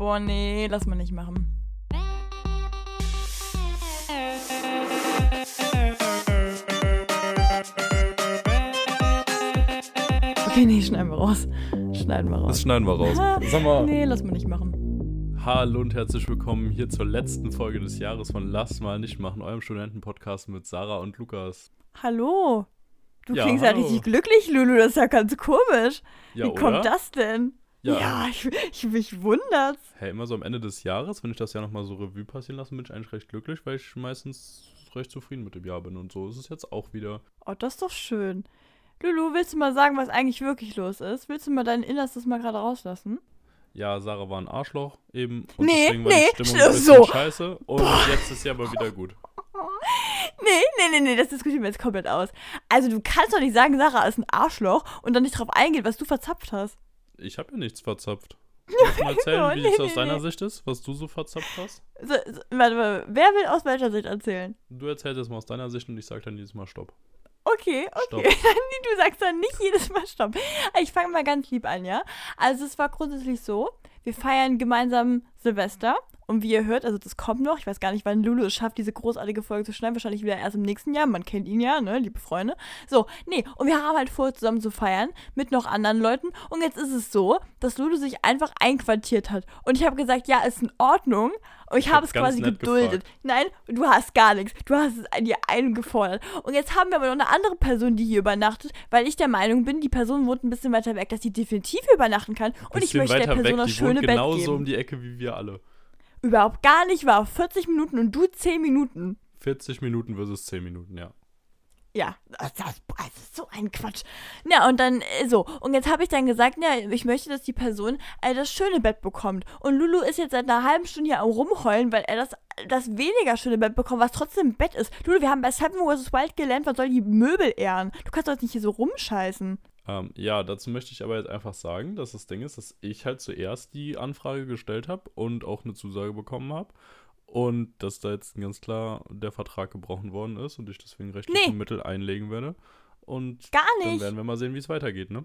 Boah, nee, lass mal nicht machen. Okay, nee, schneiden wir raus. Schneiden wir raus. Das schneiden wir raus. Sag mal. Nee, lass mal nicht machen. Hallo und herzlich willkommen hier zur letzten Folge des Jahres von Lass mal nicht machen, eurem Studentenpodcast mit Sarah und Lukas. Hallo. Du Ja, klingst ja hallo. richtig glücklich, Lulu. Das ist ja ganz komisch. Ja, Wie oder? kommt das denn? Ja. ich, ich mich wundert's. Hey, immer so am Ende des Jahres, wenn ich das Jahr nochmal so Revue passieren lasse, bin ich eigentlich recht glücklich, weil ich meistens recht zufrieden mit dem Jahr bin. Und so ist es jetzt auch wieder. Oh, das ist doch schön. Lulu, willst du mal sagen, was eigentlich wirklich los ist? Willst du mal dein Innerstes mal gerade rauslassen? Ja, Sarah war ein Arschloch eben. Und Nee, deswegen war nee, die Stimmung sch- ein bisschen so. scheiße. Und jetzt ist sie aber wieder gut. Nee, nee, nee, nee, das diskutieren wir jetzt komplett aus. Also, du kannst doch nicht sagen, Sarah ist ein Arschloch und dann nicht drauf eingehen, was du verzapft hast. Ich habe ja nichts verzapft. Willst du mal erzählen, Oh, wie es nee, aus deiner nee. Sicht ist, was du so verzapft hast? So, so, warte mal, wer will aus welcher Sicht erzählen? Du erzählst jetzt mal aus deiner Sicht und ich sage dann jedes Mal Stopp. Okay, okay. Du sagst dann nicht jedes Mal Stopp. Ich fange mal ganz lieb an, ja? Also es war grundsätzlich so, wir feiern gemeinsam Silvester. Und wie ihr hört, also das kommt noch. Ich weiß gar nicht, wann Lulu es schafft, diese großartige Folge zu schneiden. Wahrscheinlich wieder erst im nächsten Jahr. Man kennt ihn ja, ne, liebe Freunde. So, nee, und wir haben halt vor, zusammen zu feiern mit noch anderen Leuten. Und jetzt ist es so, dass Lulu sich einfach einquartiert hat. Und ich habe gesagt, ja, ist in Ordnung. Und ich Ich habe es quasi geduldet. Nein, du hast gar nichts. Du hast es an dir eingefordert. Und jetzt haben wir aber noch eine andere Person, die hier übernachtet, weil ich der Meinung bin, die Person wohnt ein bisschen weiter weg, dass sie definitiv übernachten kann. Und ich möchte der Person weg, das die wohnt schöne Bett genauso geben. um die Ecke wie wir alle. Überhaupt gar nicht wahr. 40 Minuten und du 10 Minuten. 40 Minuten versus 10 Minuten, ja. Ja, das, das, das ist so ein Quatsch. Ja, und dann äh, so. Und jetzt habe ich dann gesagt, ja, ich möchte, dass die Person äh, das schöne Bett bekommt. Und Lulu ist jetzt seit einer halben Stunde hier am Rumheulen, weil er das, das weniger schöne Bett bekommt, was trotzdem ein Bett ist. Lulu, wir haben bei Seven vs. Wild gelernt, man soll die Möbel ehren. Du kannst doch jetzt nicht hier so rumscheißen. Ähm, ja, dazu möchte ich aber jetzt einfach sagen, dass das Ding ist, dass ich halt zuerst die Anfrage gestellt habe und auch eine Zusage bekommen habe. Und dass da jetzt ganz klar der Vertrag gebrochen worden ist und ich deswegen rechtliche Nee. Mittel einlegen werde. Und Gar dann nicht. werden wir mal sehen, wie es weitergeht, ne?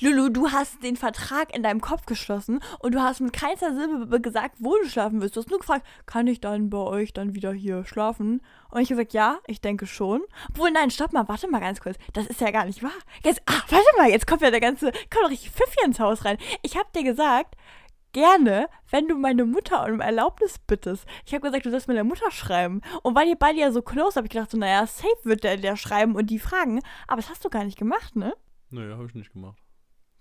Lulu, du hast den Vertrag in deinem Kopf geschlossen und du hast mit keiner Silbe gesagt, wo du schlafen willst. Du hast nur gefragt, kann ich dann bei euch dann wieder hier schlafen? Und ich gesagt, ja, ich denke schon. Obwohl, nein, stopp mal, warte mal ganz kurz. Das ist ja gar nicht wahr. Jetzt, ah, warte mal, jetzt kommt ja der ganze, kommt doch richtig Pfiff hier ins Haus rein. Ich hab dir gesagt, gerne, wenn du meine Mutter um Erlaubnis bittest. Ich habe gesagt, du sollst meiner Mutter schreiben. Und weil ihr beide ja so close, habe ich gedacht, so, naja, safe wird der, der schreiben und die fragen. Aber das hast du gar nicht gemacht, ne? Naja, habe ich nicht gemacht.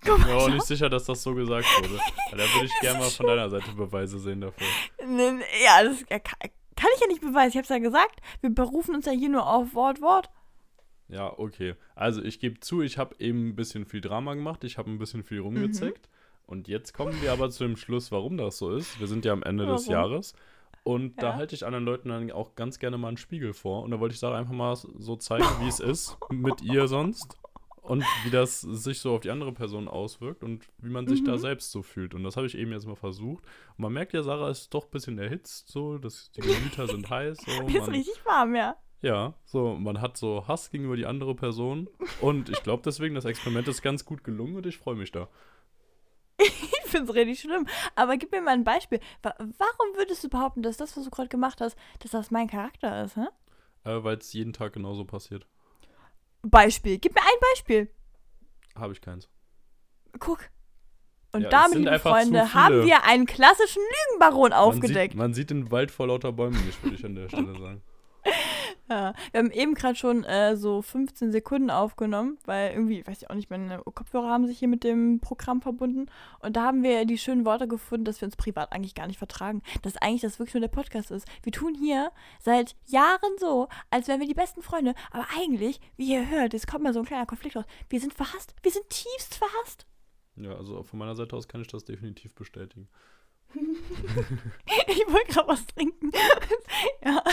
Ich bin mir auch nicht sicher, dass das so gesagt wurde. Da würde ich gerne mal von deiner Seite Beweise sehen dafür. Ja, das kann, ich ja nicht beweisen. Ich habe es ja gesagt. Wir berufen uns ja hier nur auf Wort, Wort. Ja, okay. Also ich gebe zu, ich habe eben ein bisschen viel Drama gemacht, ich habe ein bisschen viel rumgezeckt. Und jetzt kommen wir aber zu dem Schluss, warum das so ist. Wir sind ja am Ende des Warum? Jahres. Und da Ja. halte ich anderen Leuten dann auch ganz gerne mal einen Spiegel vor. Und da wollte ich Sarah einfach mal so zeigen, wie es ist mit ihr sonst. Und wie das sich so auf die andere Person auswirkt und wie man sich da Mhm. selbst so fühlt. Und das habe ich eben jetzt mal versucht. Und man merkt ja, Sarah ist doch ein bisschen erhitzt, so, dass die Gemüter sind heiß. So, Mir ist man, richtig warm, ja. ja, so, man hat so Hass gegenüber die andere Person. Und ich glaube deswegen, das Experiment ist ganz gut gelungen und ich freue mich da. Ich finde es richtig schlimm. Aber gib mir mal ein Beispiel. Wa warum würdest du behaupten, dass das, was du gerade gemacht hast, dass das mein Charakter ist, hä? Äh, Weil es jeden Tag genauso passiert. Beispiel. Gib mir ein Beispiel. Habe ich keins. Guck. Und Ja, damit, liebe Freunde, haben wir einen klassischen Lügenbaron Man aufgedeckt. sieht, man sieht den Wald vor lauter Bäumen nicht, würde ich an der Stelle sagen. Ja, wir haben eben gerade schon äh, so 15 Sekunden aufgenommen, weil irgendwie, weiß ich auch nicht, meine Kopfhörer haben sich hier mit dem Programm verbunden. Und da haben wir die schönen Worte gefunden, dass wir uns privat eigentlich gar nicht vertragen. Dass eigentlich das wirklich nur der Podcast ist. Wir tun hier seit Jahren so, als wären wir die besten Freunde. Aber eigentlich, wie ihr hört, es kommt mal so ein kleiner Konflikt raus. Wir sind verhasst. Wir sind tiefst verhasst. Ja, also von meiner Seite aus kann ich das definitiv bestätigen. Ich wollte gerade was trinken. ja.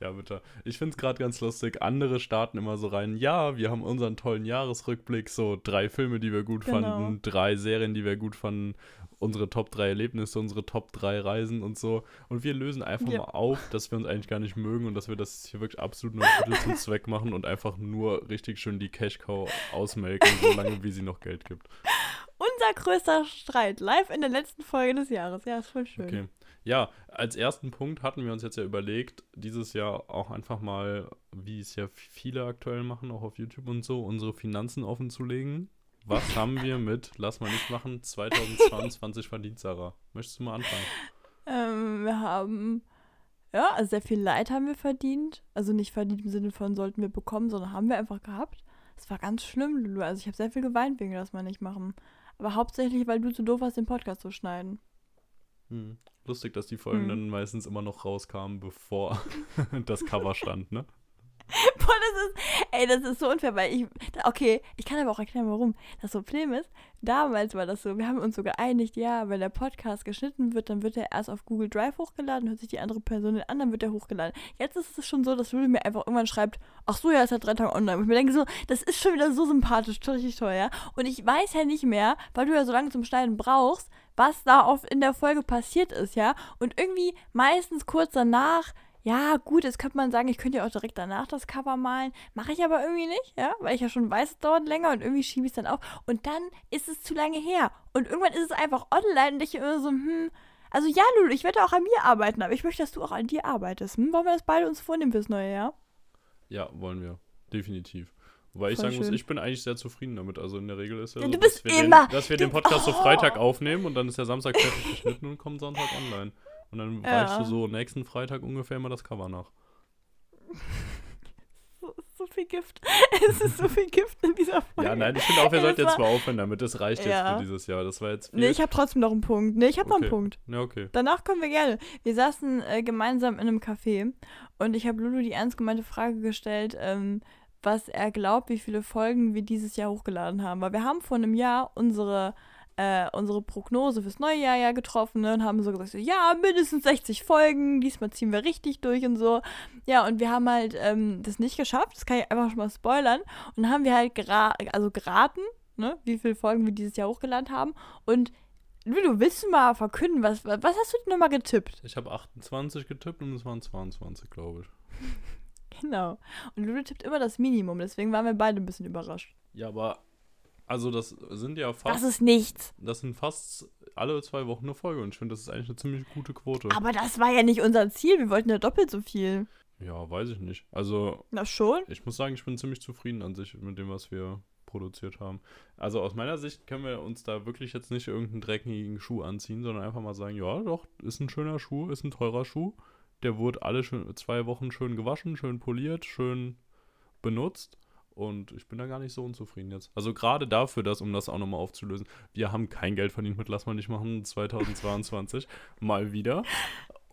Ja, bitte. Ich finde es gerade ganz lustig. Andere starten immer so rein. Ja, wir haben unseren tollen Jahresrückblick. So drei Filme, die wir gut Genau. fanden, drei Serien, die wir gut fanden, unsere Top 3 Erlebnisse, unsere Top 3 Reisen und so. Und wir lösen einfach Ja. mal auf, dass wir uns eigentlich gar nicht mögen und dass wir das hier wirklich absolut nur zum Zweck machen und einfach nur richtig schön die Cash-Cow ausmelken, solange wie sie noch Geld gibt. Unser größter Streit. Live in der letzten Folge des Jahres. Ja, ist voll schön. Okay. Ja, als ersten Punkt hatten wir uns jetzt ja überlegt, dieses Jahr auch einfach mal, wie es ja viele aktuell machen, auch auf YouTube und so, unsere Finanzen offen zu legen. Was haben wir mit, lass mal nicht machen, 2022 verdient, Sarah? Möchtest du mal anfangen? Ähm, wir haben, ja, also sehr viel Leid haben wir verdient. Also nicht verdient im Sinne von sollten wir bekommen, sondern haben wir einfach gehabt. Es war ganz schlimm, Lulu. Also ich habe sehr viel geweint wegen das mal nicht machen. Aber hauptsächlich, weil du zu doof warst, den Podcast zu schneiden. Hm. Lustig, dass die Folgen Hm. dann meistens immer noch rauskamen, bevor das Cover stand, ne? Boah, das ist, ey, das ist so unfair, weil ich, okay, ich kann aber auch erklären, warum. Das Problem ist, damals war das so, wir haben uns so geeinigt, ja, wenn der Podcast geschnitten wird, dann wird er erst auf Google Drive hochgeladen, hört sich die andere Person an, dann wird er hochgeladen. Jetzt ist es schon so, dass Lulu mir einfach irgendwann schreibt, ach so, ja, ist seit drei Tagen online. Und ich mir denke so, das ist schon wieder so sympathisch, richtig toll, ja. Und ich weiß ja nicht mehr, weil du ja so lange zum Schneiden brauchst, was da oft in der Folge passiert ist, ja. Und irgendwie meistens kurz danach ja, gut, jetzt könnte man sagen, ich könnte ja auch direkt danach das Cover malen. Mache ich aber irgendwie nicht, ja, weil ich ja schon weiß, es dauert länger und irgendwie schiebe ich es dann auf. Und dann ist es zu lange her. Und irgendwann ist es einfach online und ich immer so, hm, also ja, Lulu, ich werde auch an mir arbeiten, aber ich möchte, dass du auch an dir arbeitest. Hm? Wollen wir das beide uns vornehmen fürs neue Jahr? Ja, wollen wir. Definitiv. Wobei ich sagen muss, schön. ich bin eigentlich sehr zufrieden damit. Also in der Regel ist ja, Ja, so, du bist dass wir, immer- den, dass wir den Podcast so Oh. Freitag aufnehmen und dann ist der Samstag fertig geschnitten und kommt Sonntag online. Und dann Ja. reichst du so nächsten Freitag ungefähr immer das Cover nach. So, so viel Gift. es ist so viel Gift in dieser Folge. Ja, nein, ich finde auch, sollten das jetzt mal aufhören damit. Das reicht jetzt Ja. für dieses Jahr. Das war jetzt viel. Nee, ich habe trotzdem noch einen Punkt. Nee, ich habe noch Okay. einen Punkt. ja, okay. Danach können wir gerne. Wir saßen äh, gemeinsam in einem Café und ich habe Lulu die ernst gemeinte Frage gestellt, ähm, was er glaubt, wie viele Folgen wir dieses Jahr hochgeladen haben. Weil wir haben vor einem Jahr unsere, äh, unsere Prognose fürs neue Jahr ja getroffen ne, und haben so gesagt, so, ja, mindestens 60 Folgen, diesmal ziehen wir richtig durch und so. Ja, und wir haben halt ähm, das nicht geschafft, das kann ich einfach schon mal spoilern. Und dann haben wir halt gera also geraten, ne, wie viele Folgen wir dieses Jahr hochgeladen haben. Und Lulu, willst du mal verkünden, was, was hast du denn nochmal getippt? Ich habe 28 getippt und es waren 22, glaube ich. Genau. Und Lulu tippt immer das Minimum, deswegen waren wir beide ein bisschen überrascht. Ja, aber also das sind ja Das fast ist nichts. das sind fast alle zwei Wochen eine Folge und ich finde, das ist eigentlich eine ziemlich gute Quote. Aber das war ja nicht unser Ziel. Wir wollten ja doppelt so viel. Ja, weiß ich nicht. Also, Na schon? ich muss sagen, ich bin ziemlich zufrieden an sich mit dem, was wir produziert haben. Also aus meiner Sicht können wir uns da wirklich jetzt nicht irgendeinen dreckigen Schuh anziehen, sondern einfach mal sagen, ja, doch, ist ein schöner Schuh, ist ein teurer Schuh. Der wurde alle schön, zwei Wochen schön gewaschen, schön poliert, schön benutzt. Und ich bin da gar nicht so unzufrieden jetzt. Also gerade dafür, dass, um das auch nochmal aufzulösen, wir haben kein Geld verdient mit Lass mal nicht machen 2022. mal wieder.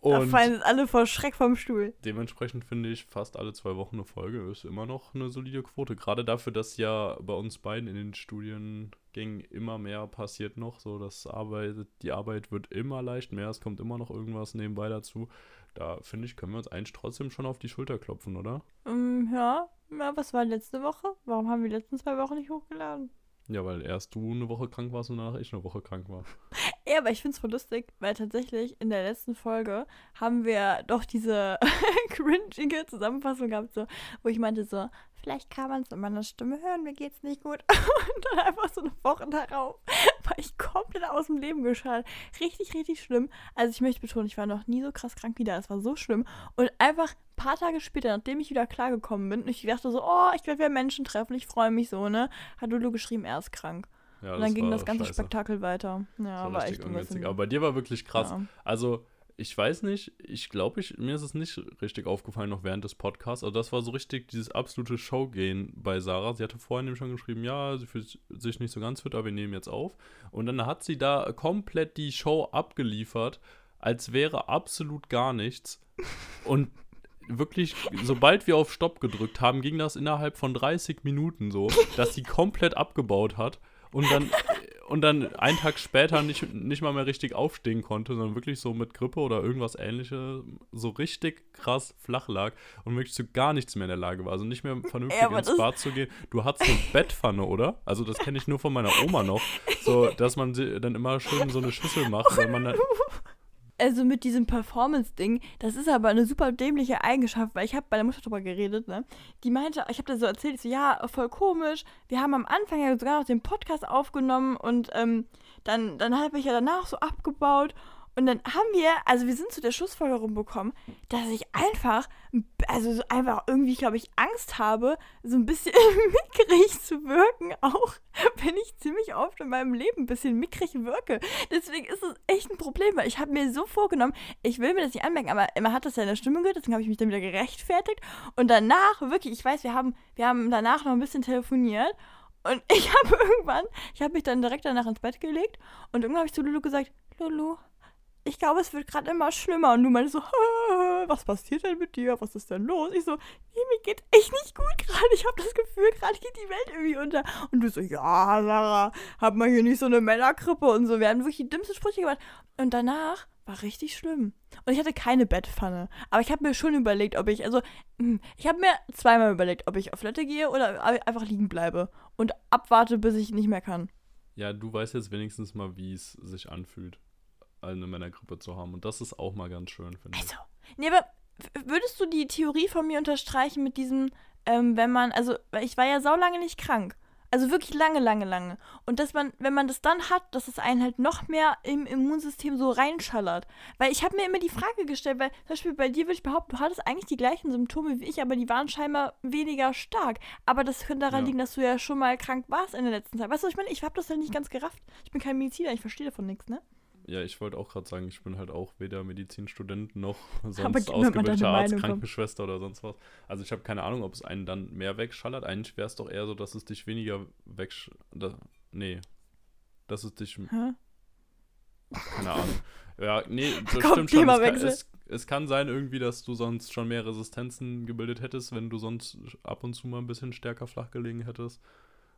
Da Und fallen jetzt alle vor Schreck vom Stuhl. dementsprechend finde ich, fast alle zwei Wochen eine Folge ist immer noch eine solide Quote. Gerade dafür, dass ja bei uns beiden in den Studiengängen immer mehr passiert noch. So, dass Arbeit, die Arbeit wird immer leicht mehr, es kommt immer noch irgendwas nebenbei dazu. Da finde ich, können wir uns eigentlich trotzdem schon auf die Schulter klopfen, oder? Ähm, ja. Ja, was war letzte Woche? Warum haben wir die letzten zwei Wochen nicht hochgeladen? Ja, weil erst du eine Woche krank warst und danach ich eine Woche krank war. Ja, aber ich find's voll lustig, weil tatsächlich in der letzten Folge haben wir doch diese cringige Zusammenfassung gehabt, so, wo ich meinte so, vielleicht kann man es in meiner Stimme hören, mir geht's nicht gut. Und dann einfach so eine Woche darauf war ich komplett aus dem Leben geschaltet. Richtig, richtig schlimm. Also ich möchte betonen, ich war noch nie so krass krank wie da. Es war so schlimm. Und einfach ein paar Tage später, nachdem ich wieder klargekommen bin, und ich dachte so, oh, ich werde wieder Menschen treffen, ich freue mich so, ne, hat Lulu geschrieben, er ist krank. Ja, Und dann ging das ganze scheiße. Spektakel weiter. Ja, war war echt ungünstig. Aber bei dir war wirklich krass. Ja. Also, ich weiß nicht, ich glaube, ich, mir ist es nicht richtig aufgefallen, noch während des Podcasts. Also, das war so richtig dieses absolute Showgehen bei Sarah. Sie hatte vorhin nämlich schon geschrieben, ja, sie fühlt sich nicht so ganz fit, aber wir nehmen jetzt auf. Und dann hat sie da komplett die Show abgeliefert, als wäre absolut gar nichts. Und wirklich, sobald wir auf Stopp gedrückt haben, ging das innerhalb von 30 Minuten so, dass sie komplett abgebaut hat und dann, und dann einen Tag später nicht, nicht mal mehr richtig aufstehen konnte, sondern wirklich so mit Grippe oder irgendwas ähnliches so richtig krass flach lag und wirklich zu gar nichts mehr in der Lage war. Also nicht mehr vernünftig Ja, ins Bad zu gehen. Du hattest eine Bettpfanne, oder? Also das kenne ich nur von meiner Oma noch. So, dass man sie dann immer schön so eine Schüssel macht, weil man dann, also mit diesem Performance-Ding, das ist aber eine super dämliche Eigenschaft, weil ich habe bei der Mutter drüber geredet, ne? Die meinte, ich habe da so erzählt, ich so, ja, voll komisch. Wir haben am Anfang ja sogar noch den Podcast aufgenommen und ähm, dann, dann habe ich ja danach so abgebaut und dann haben wir, also wir sind zu der Schlussfolgerung bekommen, dass ich einfach, also so einfach irgendwie, glaube ich, Angst habe, so ein bisschen mickrig zu wirken, auch wenn ich ziemlich oft in meinem Leben ein bisschen mickrig wirke. Deswegen ist es echt ein Problem, weil ich habe mir so vorgenommen, ich will mir das nicht anmerken, aber man hat das ja in der Stimme gehört, deswegen habe ich mich dann wieder gerechtfertigt. Und danach, wirklich, ich weiß, wir haben, wir haben danach noch ein bisschen telefoniert und ich habe irgendwann, ich habe mich dann direkt danach ins Bett gelegt und irgendwann habe ich zu Lulu gesagt, Lulu, ich glaube, es wird gerade immer schlimmer. Und du meinst so, was passiert denn mit dir? Was ist denn los? Ich so, nee, mir geht echt nicht gut gerade. Ich habe das Gefühl, gerade geht die Welt irgendwie unter. Und du so, ja, Sarah, hab mal hier nicht so eine Männerkrippe und so. Wir haben wirklich die dümmsten Sprüche gemacht. Und danach war richtig schlimm. Und ich hatte keine Bettpfanne. Aber ich habe mir schon überlegt, ob ich, also, hm, ich habe mir zweimal überlegt, ob ich auf Toilette gehe oder einfach liegen bleibe und abwarte, bis ich nicht mehr kann. Ja, du weißt jetzt wenigstens mal, wie es sich anfühlt eine Männergruppe zu haben. Und das ist auch mal ganz schön, finde also, ich. Nee, aber würdest du die Theorie von mir unterstreichen mit diesem, ähm, wenn man, also ich war ja saulange nicht krank. Also wirklich lange, lange, lange. Und dass man, wenn man das dann hat, dass es einen halt noch mehr im Immunsystem so reinschallert. Weil ich habe mir immer die Frage gestellt, weil zum Beispiel bei dir würde ich behaupten, du hattest eigentlich die gleichen Symptome wie ich, aber die waren scheinbar weniger stark. Aber das könnte daran ja. liegen, dass du ja schon mal krank warst in der letzten Zeit. Weißt du, was ich meine? Ich habe das halt nicht ganz gerafft. Ich bin kein Mediziner, ich verstehe davon nichts, ne? Ja, ich wollte auch gerade sagen, ich bin halt auch weder Medizinstudent noch sonst ausgebildeter Arzt, Krankenschwester oder sonst was. Also ich habe keine Ahnung, ob es einen dann mehr wegschallert. Eigentlich wäre es doch eher so, dass es dich weniger wegsch... nee. Dass es dich... Hä? Keine Ahnung. Ja, nee, das Komm, stimmt schon. Es kann, es, es kann sein irgendwie, dass du sonst schon mehr Resistenzen gebildet hättest, wenn du sonst ab und zu mal ein bisschen stärker flach gelegen hättest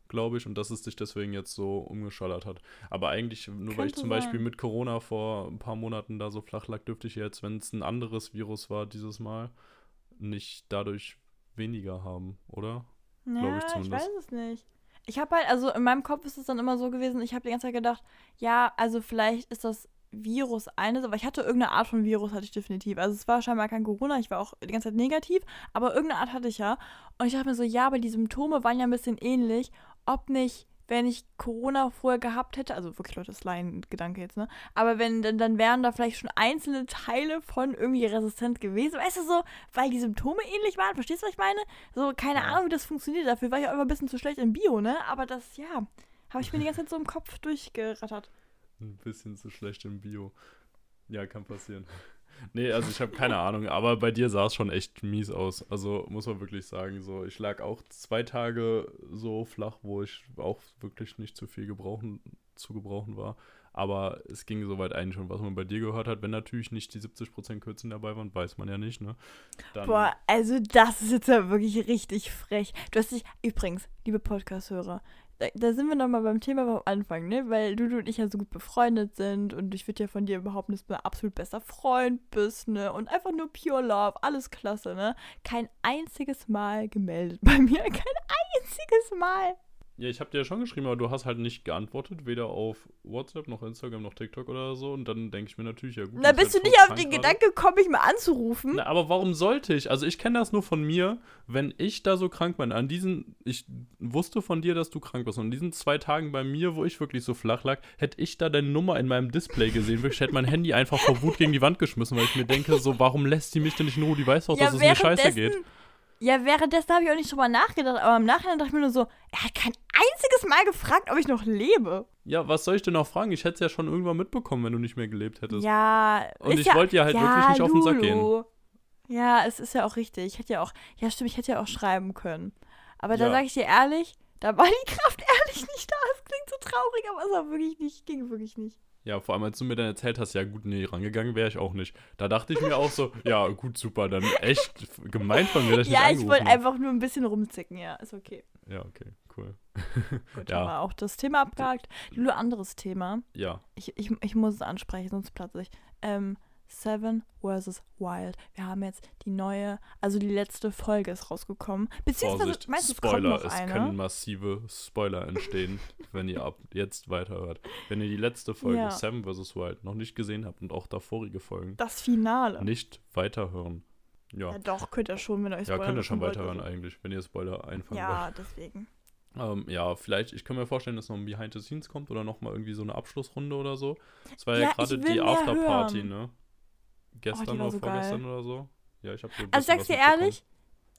glaube ich, und dass es sich deswegen jetzt so umgeschallert hat. Aber eigentlich, nur Könnte weil ich zum sein. Beispiel mit Corona vor ein paar Monaten da so flach lag, dürfte ich jetzt, wenn es ein anderes Virus war dieses Mal, nicht dadurch weniger haben, oder? Ja, glaube ich zumindest. Ich weiß es nicht. Ich habe halt, also in meinem Kopf ist es dann immer so gewesen, ich habe die ganze Zeit gedacht, ja, also vielleicht ist das Virus eines, aber ich hatte irgendeine Art von Virus, hatte ich definitiv. Also es war scheinbar kein Corona, ich war auch die ganze Zeit negativ, aber irgendeine Art hatte ich ja. Und ich dachte mir so, ja, aber die Symptome waren ja ein bisschen ähnlich ob nicht, wenn ich Corona vorher gehabt hätte, also wirklich Leute, das Laien-Gedanke jetzt, ne? Aber wenn, dann, dann wären da vielleicht schon einzelne Teile von irgendwie resistent gewesen. Weißt du so, weil die Symptome ähnlich waren, verstehst du, was ich meine? So, keine Ahnung, wie das funktioniert. Dafür war ich auch immer ein bisschen zu schlecht im Bio, ne? Aber das, ja, habe ich mir die ganze Zeit so im Kopf durchgerattert. Ein bisschen zu schlecht im Bio. Ja, kann passieren. Nee, also ich habe keine Ahnung, aber bei dir sah es schon echt mies aus. Also muss man wirklich sagen, so ich lag auch zwei Tage so flach, wo ich auch wirklich nicht zu viel gebrauchen, zu gebrauchen war. Aber es ging soweit eigentlich schon, was man bei dir gehört hat. Wenn natürlich nicht die 70% Kürzen dabei waren, weiß man ja nicht, ne? Dann Boah, also das ist jetzt ja wirklich richtig frech. Du hast dich, übrigens, liebe Podcast-Hörer, da, sind wir nochmal beim Thema vom Anfang, ne? Weil du, du und ich ja so gut befreundet sind und ich würde ja von dir dass du ein absolut bester Freund bist, ne? Und einfach nur pure Love, alles klasse, ne? Kein einziges Mal gemeldet bei mir, kein einziges Mal. Ja, ich habe dir ja schon geschrieben, aber du hast halt nicht geantwortet, weder auf WhatsApp noch Instagram noch TikTok oder so. Und dann denke ich mir natürlich, ja gut. Na, bist du nicht auf den Gedanke gekommen, mich mal anzurufen? Na, aber warum sollte ich? Also ich kenne das nur von mir, wenn ich da so krank bin. An diesen, ich wusste von dir, dass du krank bist. Und an diesen zwei Tagen bei mir, wo ich wirklich so flach lag, hätte ich da deine Nummer in meinem Display gesehen. Wirklich, hätte mein Handy einfach vor Wut gegen die Wand geschmissen, weil ich mir denke, so, warum lässt sie mich denn nicht in Ruhe? Die weiß doch, ja, dass es mir scheiße geht. Ja, währenddessen habe ich auch nicht drüber nachgedacht, aber im Nachhinein dachte ich mir nur so, er hat kein einziges Mal gefragt, ob ich noch lebe. Ja, was soll ich denn noch fragen? Ich hätte es ja schon irgendwann mitbekommen, wenn du nicht mehr gelebt hättest. Ja. Und ich ja, wollte ja halt ja, wirklich nicht auf den Sack gehen. Ja, es ist ja auch richtig. Ich hätte ja auch, ja stimmt, ich hätte ja auch schreiben können. Aber ja. da sage ich dir ehrlich, da war die Kraft ehrlich nicht da. Es klingt so traurig, aber es war wirklich nicht, ging wirklich nicht. Ja, vor allem, als du mir dann erzählt hast, ja gut, nee, rangegangen wäre ich auch nicht. Da dachte ich mir auch so, ja, gut, super, dann echt gemeint von mir, dass ich Ja, ich wollte einfach nur ein bisschen rumzicken, ja, ist okay. Ja, okay, cool. Gut, ja. aber auch das Thema abgehakt. Nur anderes Thema. Ja. Ich, ich, ich muss es ansprechen, sonst platze ich. Ähm, Seven vs. Wild. Wir haben jetzt die neue, also die letzte Folge ist rausgekommen. Beziehungsweise, Vorsicht, meinst du, es Spoiler, kommt noch es eine? können massive Spoiler entstehen, wenn ihr ab jetzt weiterhört. Wenn ihr die letzte Folge Ja. Seven vs. Wild noch nicht gesehen habt und auch davorige Folgen Das Finale. nicht weiterhören. Ja, Ja, doch, könnt ihr schon, wenn euch ja Spoiler könnt ihr schon wollt, weiterhören also. eigentlich, wenn ihr Spoiler einfangen wollt. Ja, deswegen. Ähm, ja, vielleicht, ich kann mir vorstellen, dass noch ein Behind the Scenes kommt oder nochmal irgendwie so eine Abschlussrunde oder so. Es war ja, Ja, gerade die Afterparty, ne? Gestern war oder so geil. vorgestern oder so. Ja, ich habe Also sag's dir was ehrlich,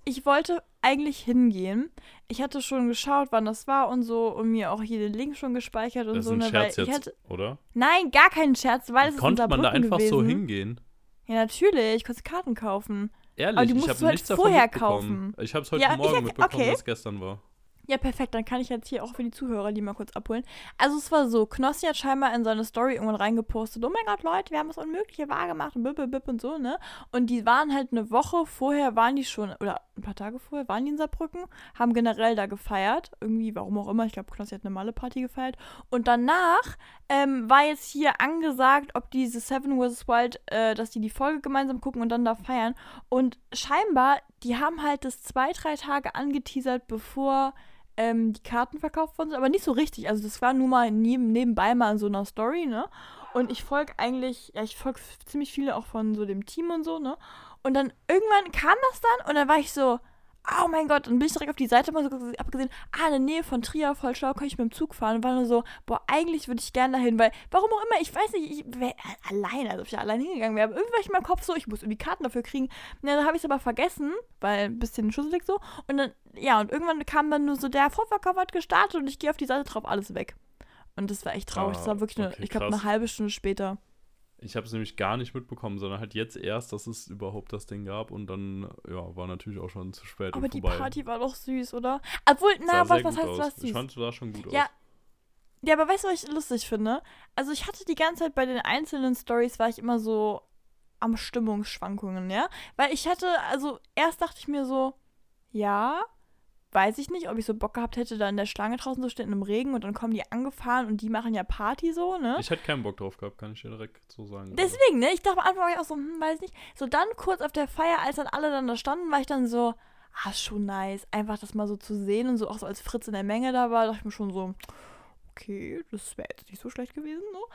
ich wollte eigentlich hingehen. Ich hatte schon geschaut, wann das war und so und mir auch hier den Link schon gespeichert und Das ist so. ein Ne, Scherz ich jetzt, hatte, oder? nein, gar keinen Scherz, weil es ist Konnte man da einfach gewesen. so hingehen? Ja, natürlich, ich konnte Karten kaufen. Ehrlich, Aber die ich musst habe du halt nichts vorher kaufen. Ich habe es heute Ja, ich- Morgen mitbekommen, okay. dass gestern war. Ja, perfekt, dann kann ich jetzt hier auch für die Zuhörer die mal kurz abholen. Also es war so, Knossi hat scheinbar in seine Story irgendwann reingepostet, oh mein Gott, Leute, wir haben das Unmögliche wahrgemacht und bip, bip, und so, ne? Und die waren halt eine Woche vorher, waren die schon, oder ein paar Tage vorher, waren die in Saarbrücken, haben generell da gefeiert, irgendwie, warum auch immer, ich glaube, Knossi hat eine Malle-Party gefeiert. Und danach ähm, war jetzt hier angesagt, ob diese Seven vs. Wild, äh, dass die die Folge gemeinsam gucken und dann da feiern. Und scheinbar, die haben halt das zwei, drei Tage angeteasert, bevor ähm, die Karten verkauft worden sind, aber nicht so richtig. Also das war nur mal neben, nebenbei mal in so einer Story, ne? Und ich folge eigentlich, ja, ich folge ziemlich viele auch von so dem Team und so, ne? Und dann irgendwann kam das dann und dann war ich so, oh mein Gott, und bin ich direkt auf die Seite mal so abgesehen, ah, in der Nähe von Trier, voll schlau, kann ich mit dem Zug fahren. Und war nur so, boah, eigentlich würde ich gerne dahin, weil, warum auch immer, ich weiß nicht, ich wäre alleine, also ob ich da allein hingegangen wäre, aber irgendwie war ich in meinem Kopf so, ich muss irgendwie Karten dafür kriegen. Und dann habe ich es aber vergessen, weil ein bisschen schusselig so. Und dann, ja, und irgendwann kam dann nur so, der Vorverkauf hat gestartet und ich gehe auf die Seite drauf, alles weg. Und das war echt traurig. das Ah, war wirklich, eine, okay, ich glaube, eine halbe Stunde später. Ich habe es nämlich gar nicht mitbekommen, sondern halt jetzt erst, dass es überhaupt das Ding gab und dann, ja, war natürlich auch schon zu spät Aber die. Party war doch süß, oder? Obwohl, na, was, was heißt aus. was Ich süß? fand, es sah schon gut Ja, aus. Ja, aber weißt du, was ich lustig finde? Also ich hatte die ganze Zeit bei den einzelnen Stories war ich immer so am Stimmungsschwankungen, ja? Weil ich hatte, also erst dachte ich mir so, ja, weiß ich nicht, ob ich so Bock gehabt hätte, da in der Schlange draußen zu stehen im Regen und dann kommen die angefahren und die machen ja Party so, ne? Ich hätte keinen Bock drauf gehabt, kann ich dir direkt so sagen. Deswegen, ne? Ich dachte am Anfang war ich auch so, hm, weiß nicht. So dann kurz auf der Feier, als dann alle dann da standen, war ich dann so, ah, schon nice, einfach das mal so zu sehen und so auch so als Fritz in der Menge da war, dachte ich mir schon so, okay, das wäre jetzt nicht so schlecht gewesen, so.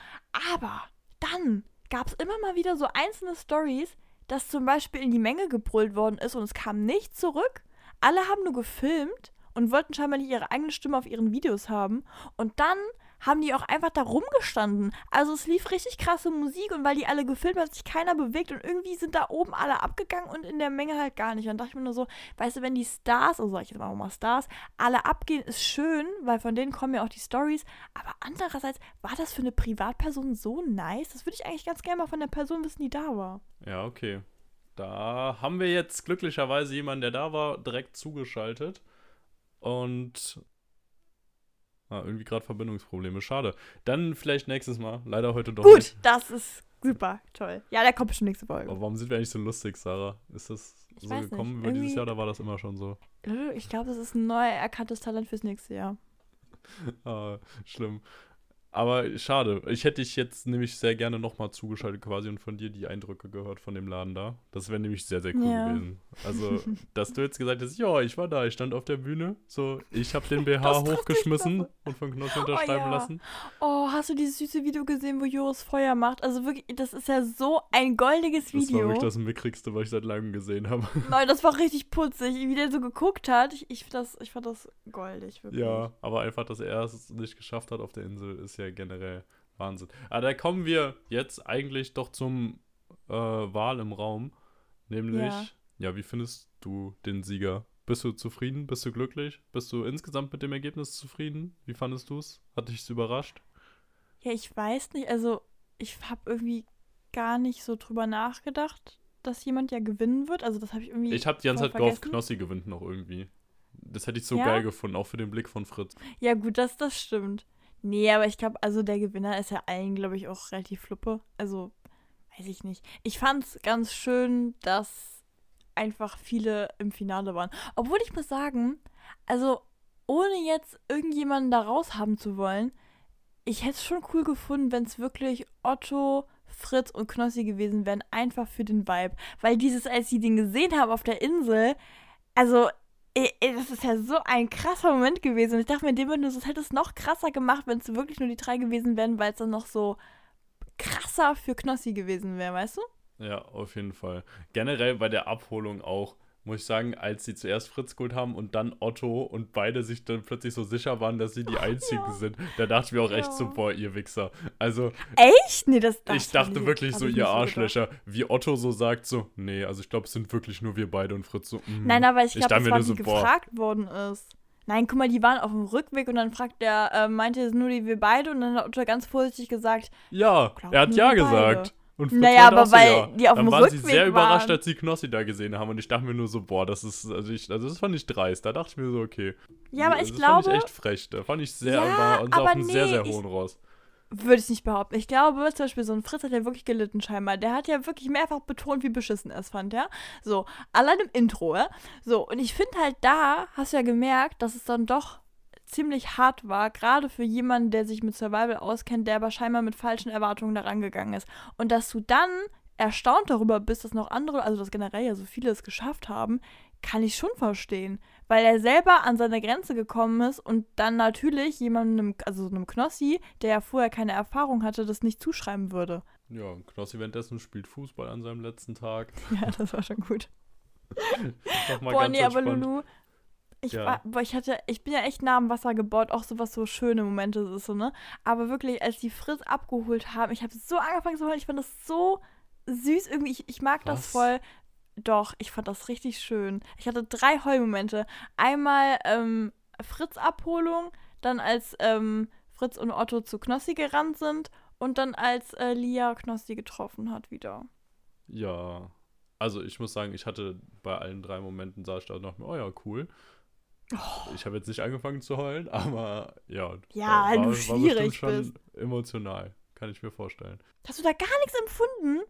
Aber dann gab es immer mal wieder so einzelne Stories, dass zum Beispiel in die Menge gebrüllt worden ist und es kam nicht zurück. Alle haben nur gefilmt und wollten scheinbar nicht ihre eigene Stimme auf ihren Videos haben. Und dann haben die auch einfach da rumgestanden. Also es lief richtig krasse Musik und weil die alle gefilmt haben, hat sich keiner bewegt und irgendwie sind da oben alle abgegangen und in der Menge halt gar nicht. Und dann dachte ich mir nur so, weißt du, wenn die Stars, also sag ich jetzt mal auch mal Stars, alle abgehen, ist schön, weil von denen kommen ja auch die Stories. Aber andererseits, war das für eine Privatperson so nice? Das würde ich eigentlich ganz gerne mal von der Person wissen, die da war. Ja, okay. Da haben wir jetzt glücklicherweise jemanden, der da war, direkt zugeschaltet. Und. Ah, irgendwie gerade Verbindungsprobleme. Schade. Dann vielleicht nächstes Mal. Leider heute doch Gut, nicht. das ist super, toll. Ja, der kommt bestimmt nächste Folge. Aber warum sind wir eigentlich so lustig, Sarah? Ist das Ich so weiß nicht. gekommen über dieses Jahr oder war das immer schon so? Ich glaube, das ist ein neu erkanntes Talent fürs nächste Jahr. Ah, schlimm. Aber schade. Ich hätte dich jetzt nämlich sehr gerne nochmal zugeschaltet quasi und von dir die Eindrücke gehört von dem Laden da. Das wäre nämlich sehr, sehr cool Ja. gewesen. Also, dass du jetzt gesagt hast, ja, ich war da, ich stand auf der Bühne. So, ich habe den BH hochgeschmissen und von Knossi unterschreiben ja. lassen. Oh, hast du dieses süße Video gesehen, wo Joris Feuer macht? Also wirklich, das ist ja so ein goldiges Das war Video. wirklich das mickrigste, was ich seit langem gesehen habe. Nein, das war richtig putzig, wie der so geguckt hat. Ich, ich, das, ich fand das goldig, wirklich. Ja, aber einfach, dass er es nicht geschafft hat auf der Insel, ist ja generell Wahnsinn. Aber da kommen wir jetzt eigentlich doch zum äh, Wahl im Raum. Nämlich, ja. Ja. wie findest du den Sieger? Bist du zufrieden? Bist du glücklich? Bist du insgesamt mit dem Ergebnis zufrieden? Wie fandest du es? Hat dich überrascht? Ja, ich weiß nicht, also ich habe irgendwie gar nicht so drüber nachgedacht, dass jemand ja gewinnen wird. Also das habe ich irgendwie. Ich habe die ganze Zeit gehofft. Knossi gewinnt noch irgendwie. Das hätte ich so Ja? geil gefunden, auch für den Blick von Fritz. Ja, gut, das, das stimmt. Nee, aber ich glaube, also der Gewinner ist ja allen, glaube ich, auch relativ fluppe. Also, weiß ich nicht. Ich fand's ganz schön, dass einfach viele im Finale waren. Obwohl ich muss sagen, also ohne jetzt irgendjemanden da raus haben zu wollen, ich hätte es schon cool gefunden, wenn es wirklich Otto, Fritz und Knossi gewesen wären, einfach für den Vibe. Weil dieses, als sie den gesehen haben auf der Insel, also das ist ja so ein krasser Moment gewesen. Und ich dachte mir, dem Moment, das hätte es noch krasser gemacht, wenn es wirklich nur die drei gewesen wären, weil es dann noch so krasser für Knossi gewesen wäre, weißt du? Ja, auf jeden Fall. Generell bei der Abholung auch muss ich sagen, als sie zuerst Fritz geholt haben und dann Otto und beide sich dann plötzlich so sicher waren, dass sie die Einzigen ja. sind, da dachte ich mir auch echt ja. so, boah, ihr Wichser. Also. Echt? Nee, das, das Ich dachte nicht. wirklich so, ihr Arschlöcher. Wie Otto so sagt, so, nee, also ich glaube, es sind wirklich nur wir beide und Fritz so, mm. Nein, aber ich glaube, das war, so, gefragt boah. worden ist. Nein, guck mal, die waren auf dem Rückweg und dann fragt der, äh, meinte es nur die wir beide und dann hat Otto ganz vorsichtig gesagt, ja, er hat ja gesagt. Beide. Und Fritz naja, aber weil ja. die auf dem Dann waren sie sehr waren. überrascht, als sie Knossi da gesehen haben. Und ich dachte mir nur so, boah, das ist, also, ich, also das fand ich dreist. Da dachte ich mir so, okay. Ja, aber ich das glaube. Das fand ich echt frech. Da fand ich sehr, ja, war auf einem nee, sehr, sehr hohen Ross. Würde ich nicht behaupten. Ich glaube, zum Beispiel so ein Fritz hat ja wirklich gelitten scheinbar. Der hat ja wirklich mehrfach betont, wie beschissen er es fand, ja. So, allein im Intro, ja. So, und ich finde halt da, hast du ja gemerkt, dass es dann doch ziemlich hart war, gerade für jemanden, der sich mit Survival auskennt, der aber scheinbar mit falschen Erwartungen daran gegangen ist. Und dass du dann erstaunt darüber bist, dass noch andere, also dass generell ja so viele es geschafft haben, kann ich schon verstehen. Weil er selber an seine Grenze gekommen ist und dann natürlich jemandem, also einem Knossi, der ja vorher keine Erfahrung hatte, das nicht zuschreiben würde. Ja, Knossi währenddessen spielt Fußball an seinem letzten Tag. Ja, das war schon gut. Boah, nee, aber Lulu, ich, ja. war, boah, ich hatte, ich bin ja echt nah am Wasser gebaut, auch so was so schöne Momente ist, so, ne? Aber wirklich, als die Fritz abgeholt haben, ich habe so angefangen zu heulen, ich fand das so süß irgendwie. Ich, ich mag Was? das voll. Doch, ich fand das richtig schön. Ich hatte drei Heulmomente. Einmal ähm, Fritz-Abholung, dann als ähm, Fritz und Otto zu Knossi gerannt sind und dann als äh, Lia Knossi getroffen hat wieder. Ja, also ich muss sagen, ich hatte bei allen drei Momenten, sah ich da noch, oh ja, cool. Oh. Ich habe jetzt nicht angefangen zu heulen, aber ja. Ja, war, du schwierig war schon bist. emotional, kann ich mir vorstellen. Hast du da gar nichts empfunden?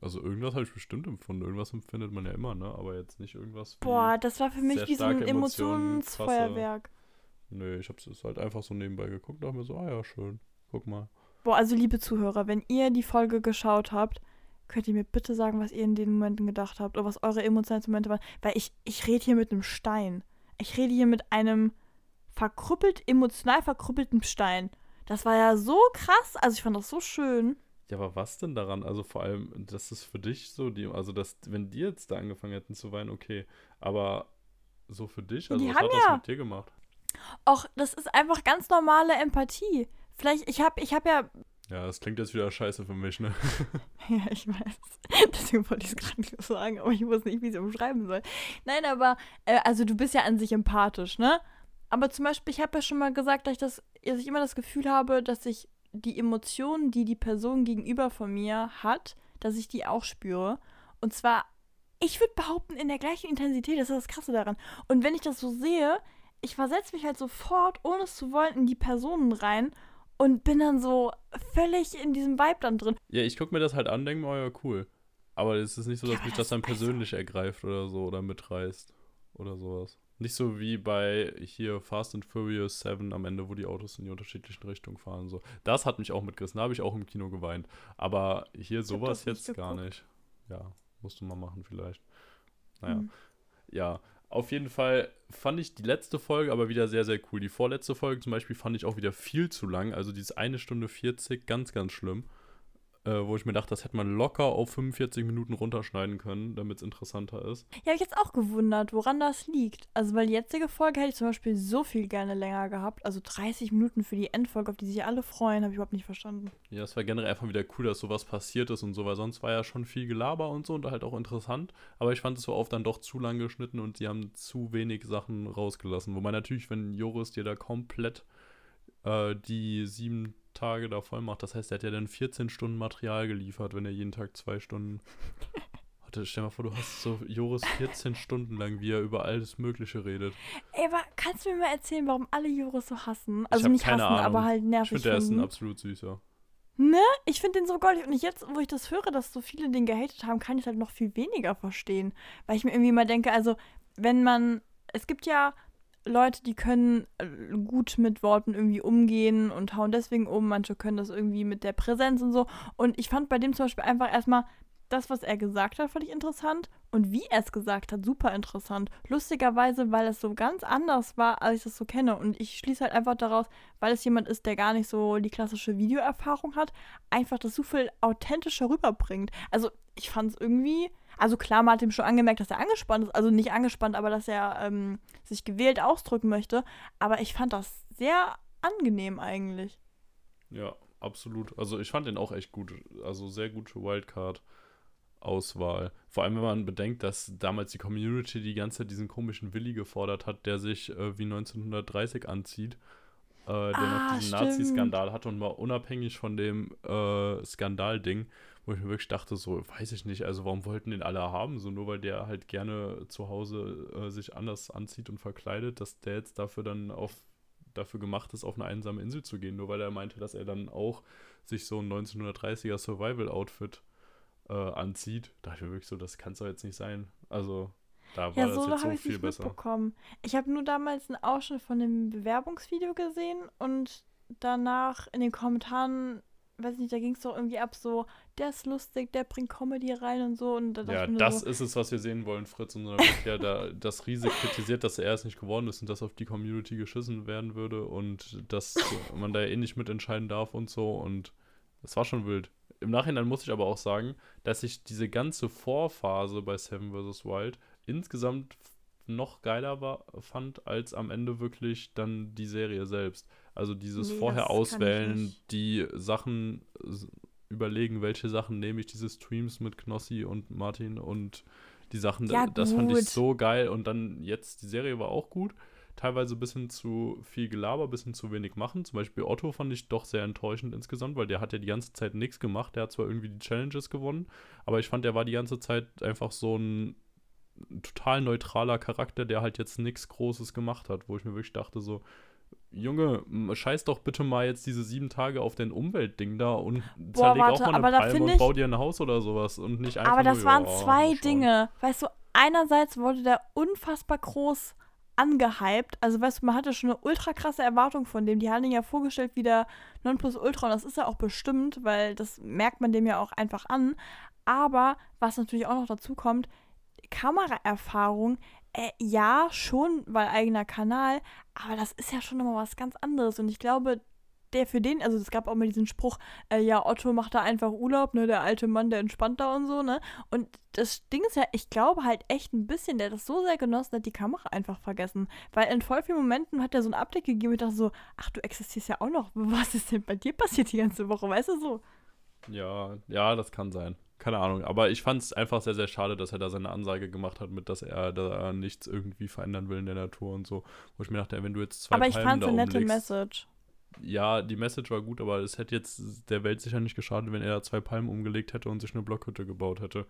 Also irgendwas habe ich bestimmt empfunden. Irgendwas empfindet man ja immer, ne? Aber jetzt nicht irgendwas. Boah, das war für mich wie so ein Emotionsfeuerwerk. Nö, ich habe es halt einfach so nebenbei geguckt und dachte mir so, ah ja, schön. Guck mal. Boah, also liebe Zuhörer, wenn ihr die Folge geschaut habt, könnt ihr mir bitte sagen, was ihr in den Momenten gedacht habt oder was eure emotionalen Momente waren. Weil ich, ich rede hier mit einem Stein. Ich rede hier mit einem verkrüppelt, emotional verkrüppelten Stein. Das war ja so krass. Also ich fand das so schön. Ja, aber was denn daran? Also vor allem, das ist für dich so, die, also dass, wenn die jetzt da angefangen hätten zu weinen, okay. Aber so für dich, also die was hat ja. das mit dir gemacht? Och, das ist einfach ganz normale Empathie. Vielleicht, ich habe ich hab ja. Ja, das klingt jetzt wieder scheiße für mich, ne? ja, ich weiß. Deswegen wollte ich es gerade nicht sagen, aber ich wusste nicht, wie ich es umschreiben soll. Nein, aber, äh, also du bist ja an sich empathisch, ne? Aber zum Beispiel, ich habe ja schon mal gesagt, dass ich, das, dass ich immer das Gefühl habe, dass ich die Emotionen, die die Person gegenüber von mir hat, dass ich die auch spüre. Und zwar, ich würde behaupten, in der gleichen Intensität. Das ist das Krasse daran. Und wenn ich das so sehe, ich versetze mich halt sofort, ohne es zu wollen, in die Personen rein und bin dann so völlig in diesem Vibe dann drin. Ja, ich gucke mir das halt an, denke mir, oh ja, cool. Aber es ist nicht so, dass ja, mich das, das dann persönlich ergreift oder so oder mitreißt oder sowas. Nicht so wie bei hier Fast and Furious 7 am Ende, wo die Autos in die unterschiedlichen Richtungen fahren. So. Das hat mich auch mitgerissen. Da habe ich auch im Kino geweint. Aber hier sowas jetzt geguckt. gar nicht. Ja, musst du mal machen vielleicht. Naja. Mhm. Ja, auf jeden Fall fand ich die letzte Folge aber wieder sehr, sehr cool. Die vorletzte Folge zum Beispiel fand ich auch wieder viel zu lang. Also dieses eine Stunde 40, ganz, ganz schlimm äh, wo ich mir dachte, das hätte man locker auf 45 Minuten runterschneiden können, damit es interessanter ist. Ja, habe ich jetzt auch gewundert, woran das liegt. Also, weil die jetzige Folge hätte ich zum Beispiel so viel gerne länger gehabt. Also 30 Minuten für die Endfolge, auf die sich alle freuen, habe ich überhaupt nicht verstanden. Ja, es war generell einfach wieder cool, dass sowas passiert ist und so, weil sonst war ja schon viel Gelaber und so und halt auch interessant. Aber ich fand es so oft dann doch zu lang geschnitten und sie haben zu wenig Sachen rausgelassen. Wobei natürlich, wenn Joris dir da komplett äh, die sieben Tage da voll macht. Das heißt, er hat ja dann 14 Stunden Material geliefert, wenn er jeden Tag zwei Stunden. Warte, stell mal vor, du hast so Joris 14 Stunden lang, wie er über alles Mögliche redet. Ey, aber kannst du mir mal erzählen, warum alle Joris so hassen? Also nicht hassen, Ahnung. aber halt nervig. Ich finde, der ist ein absolut süßer. Ne? Ich finde den so goldig. Und jetzt, wo ich das höre, dass so viele den gehatet haben, kann ich halt noch viel weniger verstehen. Weil ich mir irgendwie mal denke, also, wenn man. Es gibt ja Leute, die können äh, gut mit Worten irgendwie umgehen und hauen deswegen um. Manche können das irgendwie mit der Präsenz und so. Und ich fand bei dem zum Beispiel einfach erstmal das, was er gesagt hat, fand ich interessant. Und wie er es gesagt hat, super interessant. Lustigerweise, weil es so ganz anders war, als ich das so kenne. Und ich schließe halt einfach daraus, weil es jemand ist, der gar nicht so die klassische Videoerfahrung hat, einfach das so viel authentischer rüberbringt. Also ich fand es irgendwie, also klar, man hat ihm schon angemerkt, dass er angespannt ist. Also nicht angespannt, aber dass er ähm, sich gewählt ausdrücken möchte. Aber ich fand das sehr angenehm eigentlich. Ja, absolut. Also ich fand den auch echt gut. Also sehr gute Wildcard. Auswahl. Vor allem, wenn man bedenkt, dass damals die Community die ganze Zeit diesen komischen Willi gefordert hat, der sich äh, wie 1930 anzieht, äh, der ah, noch diesen Nazi-Skandal hat und mal unabhängig von dem äh, Skandal-Ding, wo ich mir wirklich dachte, so, weiß ich nicht, also warum wollten den alle haben? So nur weil der halt gerne zu Hause äh, sich anders anzieht und verkleidet, dass der jetzt dafür dann auf dafür gemacht ist, auf eine einsame Insel zu gehen, nur weil er meinte, dass er dann auch sich so ein 1930er Survival-Outfit äh, anzieht, dachte ich mir wirklich so, das kann es doch jetzt nicht sein. Also da war ja, so das jetzt so viel besser. Mitbekommen. Ich habe nur damals einen Ausschnitt von dem Bewerbungsvideo gesehen und danach in den Kommentaren, weiß nicht, da ging es doch irgendwie ab so, der ist lustig, der bringt Comedy rein und so. Und da ja, das so, ist es, was wir sehen wollen, Fritz. Und ja, da das riesig kritisiert, dass er es nicht geworden ist und dass auf die Community geschissen werden würde und dass man da eh nicht mitentscheiden darf und so. Und es war schon wild. Im Nachhinein muss ich aber auch sagen, dass ich diese ganze Vorphase bei Seven vs. Wild insgesamt noch geiler war, fand, als am Ende wirklich dann die Serie selbst. Also dieses nee, vorher auswählen, die Sachen überlegen, welche Sachen nehme ich, diese Streams mit Knossi und Martin und die Sachen, ja, das fand ich so geil. Und dann jetzt, die Serie war auch gut teilweise ein bisschen zu viel Gelaber, ein bisschen zu wenig machen. Zum Beispiel Otto fand ich doch sehr enttäuschend insgesamt, weil der hat ja die ganze Zeit nichts gemacht. Der hat zwar irgendwie die Challenges gewonnen, aber ich fand, der war die ganze Zeit einfach so ein total neutraler Charakter, der halt jetzt nichts Großes gemacht hat, wo ich mir wirklich dachte, so, Junge, scheiß doch bitte mal jetzt diese sieben Tage auf dein Umweltding da und Boah, zerleg warte, auch mal eine Palme und bau dir ein Haus oder sowas und nicht einfach Aber das nur, waren ja, zwei Dinge. Weißt du, einerseits wollte der unfassbar groß angehypt. Also, weißt du, man hatte schon eine ultra krasse Erwartung von dem. Die haben ihn ja vorgestellt wie der Nonplusultra und das ist ja auch bestimmt, weil das merkt man dem ja auch einfach an. Aber was natürlich auch noch dazu kommt, Kameraerfahrung, äh, ja, schon, weil eigener Kanal, aber das ist ja schon nochmal was ganz anderes. Und ich glaube, der für den, also es gab auch mal diesen Spruch, äh, ja, Otto macht da einfach Urlaub, ne, der alte Mann, der entspannt da und so, ne? Und das Ding ist ja, ich glaube halt echt ein bisschen, der das so sehr genossen, hat die Kamera einfach vergessen. Weil in voll vielen Momenten hat er so einen Update gegeben und dachte so, ach, du existierst ja auch noch. Was ist denn bei dir passiert die ganze Woche, weißt du so? Ja, ja, das kann sein. Keine Ahnung. Aber ich fand es einfach sehr, sehr schade, dass er da seine Ansage gemacht hat, mit dass er da nichts irgendwie verändern will in der Natur und so. Wo ich mir dachte, wenn du jetzt zwei Aber ich fand es eine nette Message ja, die Message war gut, aber es hätte jetzt der Welt sicher nicht geschadet, wenn er da zwei Palmen umgelegt hätte und sich eine Blockhütte gebaut hätte.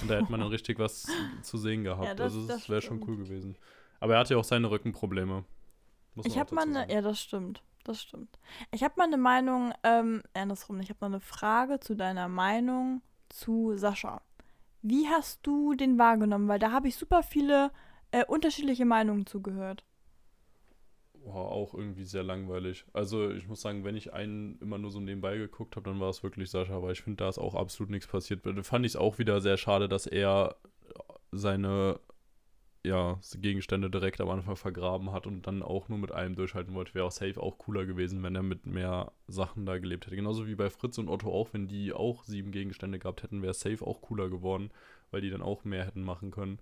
Und da hätte man dann richtig was zu sehen gehabt. Ja, das, also das wäre schon cool gewesen. Aber er hatte ja auch seine Rückenprobleme. ich habe mal eine, ja, das stimmt. Das stimmt. Ich habe mal eine Meinung, ähm, andersrum, ich habe mal eine Frage zu deiner Meinung zu Sascha. Wie hast du den wahrgenommen? Weil da habe ich super viele äh, unterschiedliche Meinungen zugehört war auch irgendwie sehr langweilig. Also ich muss sagen, wenn ich einen immer nur so nebenbei geguckt habe, dann war es wirklich Sascha, weil ich finde, da ist auch absolut nichts passiert. Da fand ich es auch wieder sehr schade, dass er seine ja, Gegenstände direkt am Anfang vergraben hat und dann auch nur mit einem durchhalten wollte. Wäre auch safe auch cooler gewesen, wenn er mit mehr Sachen da gelebt hätte. Genauso wie bei Fritz und Otto auch, wenn die auch sieben Gegenstände gehabt hätten, wäre safe auch cooler geworden, weil die dann auch mehr hätten machen können.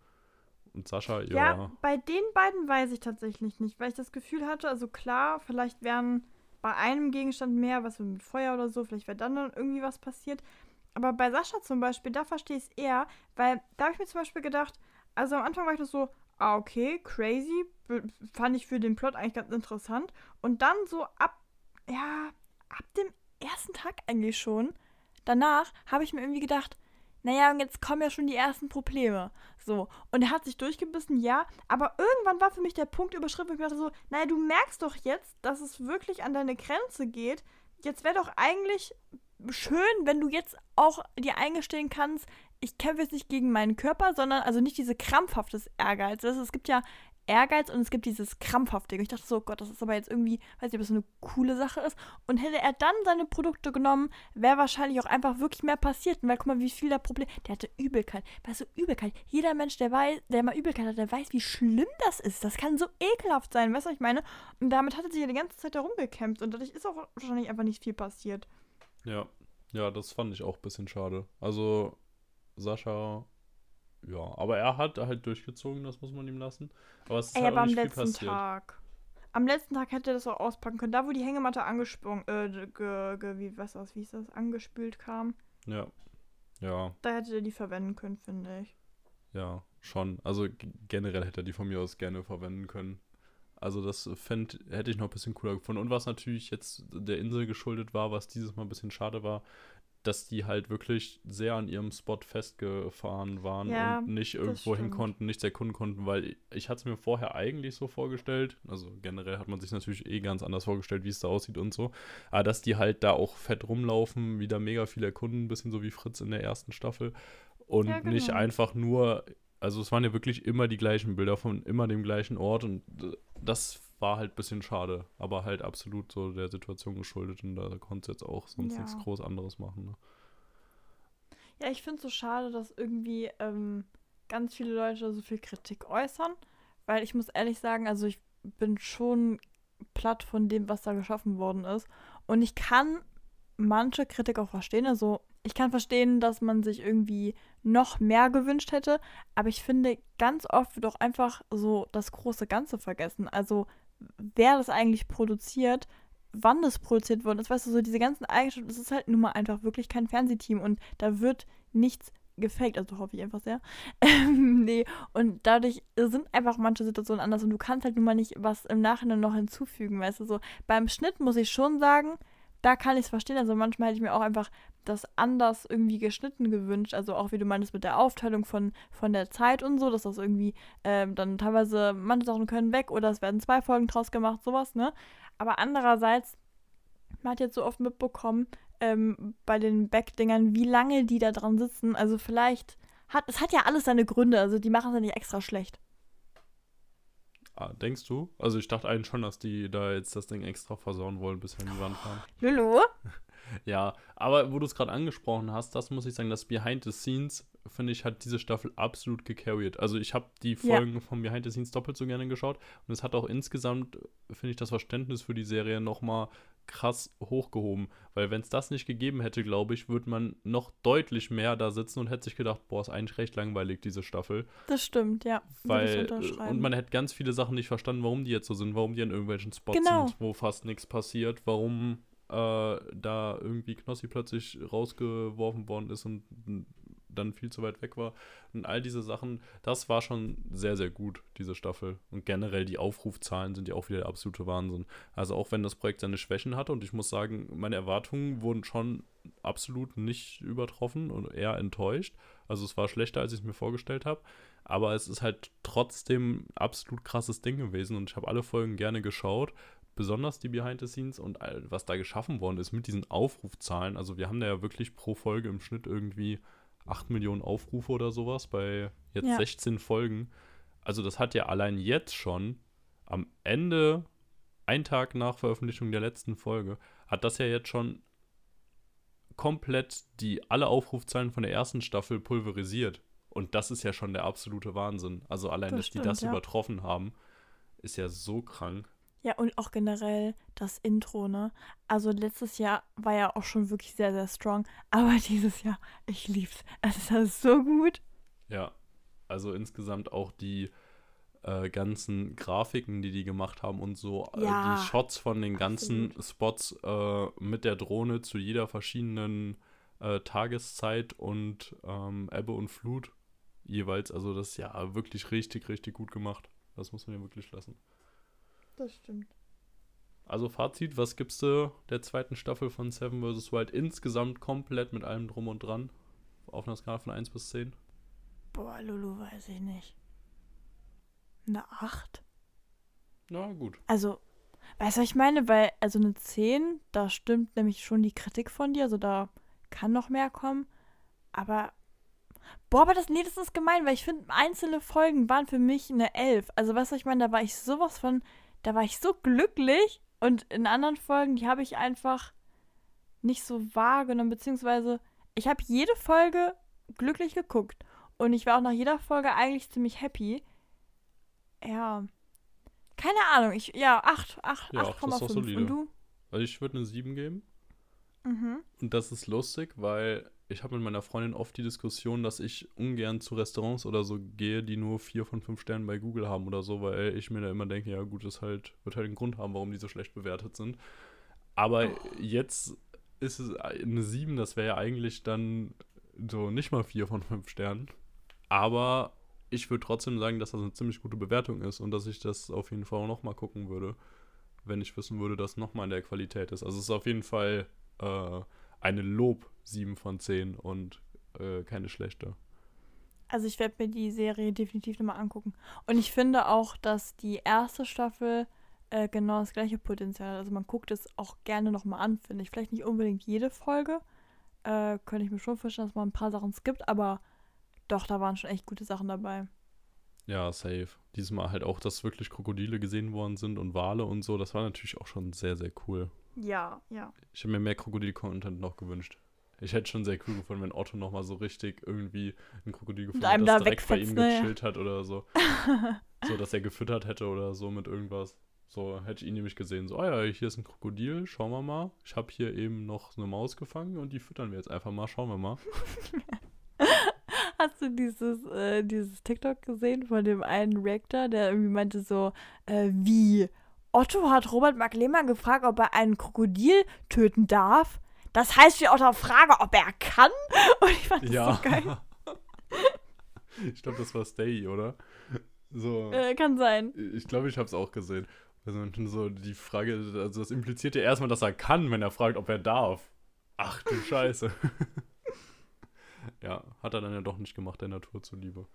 Und Sascha, ja. Ja, bei den beiden weiß ich tatsächlich nicht, weil ich das Gefühl hatte, also klar, vielleicht wären bei einem Gegenstand mehr, was mit Feuer oder so, vielleicht wäre dann, dann irgendwie was passiert. Aber bei Sascha zum Beispiel, da verstehe ich es eher, weil da habe ich mir zum Beispiel gedacht, also am Anfang war ich das so, ah, okay, crazy, fand ich für den Plot eigentlich ganz interessant. Und dann so ab, ja, ab dem ersten Tag eigentlich schon, danach habe ich mir irgendwie gedacht, naja, und jetzt kommen ja schon die ersten Probleme. So. Und er hat sich durchgebissen, ja. Aber irgendwann war für mich der Punkt überschritten, wo ich dachte so, naja, du merkst doch jetzt, dass es wirklich an deine Grenze geht. Jetzt wäre doch eigentlich schön, wenn du jetzt auch dir eingestehen kannst, ich kämpfe jetzt nicht gegen meinen Körper, sondern also nicht diese krampfhaftes Ehrgeiz. Das, es gibt ja Ehrgeiz und es gibt dieses Krampfhafte. Ich dachte so, Gott, das ist aber jetzt irgendwie, weiß nicht, ob das eine coole Sache ist. Und hätte er dann seine Produkte genommen, wäre wahrscheinlich auch einfach wirklich mehr passiert. Weil guck mal, wie viel der Problem. Der hatte Übelkeit. Weißt du, Übelkeit. Jeder Mensch, der weiß, der mal Übelkeit hat, der weiß, wie schlimm das ist. Das kann so ekelhaft sein, weißt du, was ich meine? Und damit hat er sich ja die ganze Zeit darum gekämpft. Und dadurch ist auch wahrscheinlich einfach nicht viel passiert. Ja. Ja, das fand ich auch ein bisschen schade. Also, Sascha ja, aber er hat halt durchgezogen, das muss man ihm lassen. Aber es ist Ey, halt aber am letzten passiert. Tag. Am letzten Tag hätte er das auch auspacken können. Da, wo die Hängematte angesprungen, äh, ge, ge, wie, was das, wie ist das, angespült kam, Ja. Ja, da hätte er die verwenden können, finde ich. ja, schon. Also generell hätte er die von mir aus gerne verwenden können. Also das fänd, hätte ich noch ein bisschen cooler gefunden. Und was natürlich jetzt der Insel geschuldet war, was dieses Mal ein bisschen schade war, dass die halt wirklich sehr an ihrem Spot festgefahren waren Ja, und nicht irgendwo hin konnten, nichts erkunden konnten, weil ich hatte es mir vorher eigentlich so vorgestellt, also generell hat man sich natürlich eh ganz anders vorgestellt, wie es da aussieht und so, aber dass die halt da auch fett rumlaufen, wieder mega viel erkunden, ein bisschen so wie Fritz in der ersten Staffel und Ja, nicht genau. einfach nur, also es waren ja wirklich immer die gleichen Bilder von immer dem gleichen Ort und das war halt ein bisschen schade, aber halt absolut so der Situation geschuldet und da konnte jetzt auch sonst Ja. nichts groß anderes machen. Ne? Ja, ich finde es so schade, dass irgendwie ähm, ganz viele Leute so viel Kritik äußern. Weil ich muss ehrlich sagen, also ich bin schon platt von dem, was da geschaffen worden ist. Und ich kann manche Kritik auch verstehen. Also ich kann verstehen, dass man sich irgendwie noch mehr gewünscht hätte. Aber ich finde, ganz oft wird auch einfach so das große Ganze vergessen. Also wer das eigentlich produziert, wann das produziert worden ist, weißt du, so diese ganzen Eigenschaften, es ist halt nun mal einfach wirklich kein Fernsehteam und da wird nichts gefaked, also hoffe ich einfach sehr. Ähm, nee, und dadurch sind einfach manche Situationen anders und du kannst halt nun mal nicht was im Nachhinein noch hinzufügen, weißt du, so. Beim Schnitt muss ich schon sagen, da kann ich es verstehen, also manchmal hätte ich mir auch einfach das anders irgendwie geschnitten gewünscht, also auch wie du meinst mit der Aufteilung von, von der Zeit und so, dass das irgendwie ähm, dann teilweise, manche Sachen können weg oder es werden zwei Folgen draus gemacht, sowas, ne? Aber andererseits, man hat jetzt so oft mitbekommen, ähm, bei den Backdingern, wie lange die da dran sitzen. Also vielleicht hat, es hat ja alles seine Gründe, also die machen es ja nicht extra schlecht. Ah, denkst du? Also ich dachte eigentlich schon, dass die da jetzt das Ding extra versauen wollen, bis wir in die Wand fahren. Lulu? Ja, aber wo du es gerade angesprochen hast, das muss ich sagen, das Behind the Scenes, finde ich, hat diese Staffel absolut gecarried. Also ich habe die Ja. Folgen von Behind the Scenes doppelt so gerne geschaut und es hat auch insgesamt, finde ich, das Verständnis für die Serie nochmal krass hochgehoben. Weil wenn es das nicht gegeben hätte, glaube ich, würde man noch deutlich mehr da sitzen und hätte sich gedacht, boah, ist eigentlich recht langweilig, diese Staffel. Das stimmt, ja. Weil, und man hätte ganz viele Sachen nicht verstanden, warum die jetzt so sind, warum die an irgendwelchen Spots Genau. sind, wo fast nichts passiert, warum äh, da irgendwie Knossi plötzlich rausgeworfen worden ist und dann viel zu weit weg war. Und all diese Sachen, das war schon sehr, sehr gut, diese Staffel. Und generell die Aufrufzahlen sind ja auch wieder der absolute Wahnsinn. Also auch wenn das Projekt seine Schwächen hatte und ich muss sagen, meine Erwartungen wurden schon absolut nicht übertroffen und eher enttäuscht. Also es war schlechter, als ich es mir vorgestellt habe. Aber es ist halt trotzdem absolut krasses Ding gewesen und ich habe alle Folgen gerne geschaut. Besonders die Behind the Scenes und all- was da geschaffen worden ist mit diesen Aufrufzahlen. Also wir haben da ja wirklich pro Folge im Schnitt irgendwie 8 Millionen Aufrufe oder sowas bei jetzt Ja. 16 Folgen. Also das hat ja allein jetzt schon am Ende, ein Tag nach Veröffentlichung der letzten Folge, hat das ja jetzt schon komplett die alle Aufrufzahlen von der ersten Staffel pulverisiert. Und das ist ja schon der absolute Wahnsinn. Also allein, Das dass stimmt, die das ja. übertroffen haben, ist ja so krank. Ja, und auch generell das Intro, ne? Also letztes Jahr war ja auch schon wirklich sehr, sehr strong. Aber dieses Jahr, ich lieb's. Es ist so gut. Ja, also insgesamt auch die äh, ganzen Grafiken, die die gemacht haben und so äh, Ja, die Shots von den ganzen Spots äh, mit der Drohne zu jeder verschiedenen äh, Tageszeit und ähm, Ebbe und Flut jeweils. Also das ist ja wirklich richtig, richtig gut gemacht. Das muss man ja wirklich lassen. Das stimmt. Also Fazit, was gibst du der zweiten Staffel von Seven vs. Wild insgesamt komplett mit allem drum und dran? Auf einer Skala von 1 bis 10? Boah, Lulu, weiß ich nicht. Eine 8? Na gut. Also, weißt du, was ich meine? Weil, also eine 10, da stimmt nämlich schon die Kritik von dir. Also da kann noch mehr kommen. Aber Boah, aber das, nee, das ist gemein, weil ich finde, einzelne Folgen waren für mich eine Elf. Also, weißt du, ich meine, da war ich sowas von, da war ich so glücklich und in anderen Folgen, die habe ich einfach nicht so wahrgenommen, beziehungsweise ich habe jede Folge glücklich geguckt und ich war auch nach jeder Folge eigentlich ziemlich happy. Ja. Keine Ahnung, ich, ja, 8, 8, Ja, acht ist doch 8,5. solide. Und du? Also ich würde eine 7 geben. Mhm. Und das ist lustig, weil ich habe mit meiner Freundin oft die Diskussion, dass ich ungern zu Restaurants oder so gehe, die nur 4 von 5 Sternen bei Google haben oder so, weil ich mir da immer denke, ja gut, das halt, wird halt einen Grund haben, warum die so schlecht bewertet sind. Aber jetzt ist es eine 7, das wäre ja eigentlich dann so nicht mal 4 von 5 Sternen. Aber ich würde trotzdem sagen, dass das eine ziemlich gute Bewertung ist und dass ich das auf jeden Fall auch nochmal gucken würde, wenn ich wissen würde, dass nochmal in der Qualität ist. Also es ist auf jeden Fall äh, eine Lob 7 von 10 und äh, keine schlechte. Also ich werde mir die Serie definitiv nochmal angucken. Und ich finde auch, dass die erste Staffel äh, genau das gleiche Potenzial hat. Also man guckt es auch gerne nochmal an, finde ich. Vielleicht nicht unbedingt jede Folge. Äh, könnte ich mir schon vorstellen, dass man ein paar Sachen skippt, aber doch, da waren schon echt gute Sachen dabei. Ja, safe. Diesmal halt auch, dass wirklich Krokodile gesehen worden sind und Wale und so. Das war natürlich auch schon sehr, sehr cool. Ja, ja. Ich habe mir mehr Krokodil-Content noch gewünscht. Ich hätte schon sehr cool gefunden, wenn Otto nochmal so richtig irgendwie ein Krokodil gefunden hat, das da direkt bei ihm ne? gechillt hat oder so. so, dass er gefüttert hätte oder so mit irgendwas. So hätte ich ihn nämlich gesehen. So, oh ja, hier ist ein Krokodil, schauen wir mal. Ich habe hier eben noch eine Maus gefangen und die füttern wir jetzt einfach mal, schauen wir mal. Hast du dieses, äh, dieses TikTok gesehen von dem einen Reactor, der irgendwie meinte so, äh, wie? Otto hat Robert Mark Lehmann gefragt, ob er einen Krokodil töten darf. Das heißt, wir Otto frage, ob er kann. Und ich fand das Ja. so geil. ich glaube, das war Stay, oder? So. Äh, kann sein. Ich glaube, ich habe es auch gesehen. Also so die Frage, also das impliziert ja erstmal, dass er kann, wenn er fragt, ob er darf. Ach du Scheiße. ja, hat er dann ja doch nicht gemacht, der Natur zuliebe.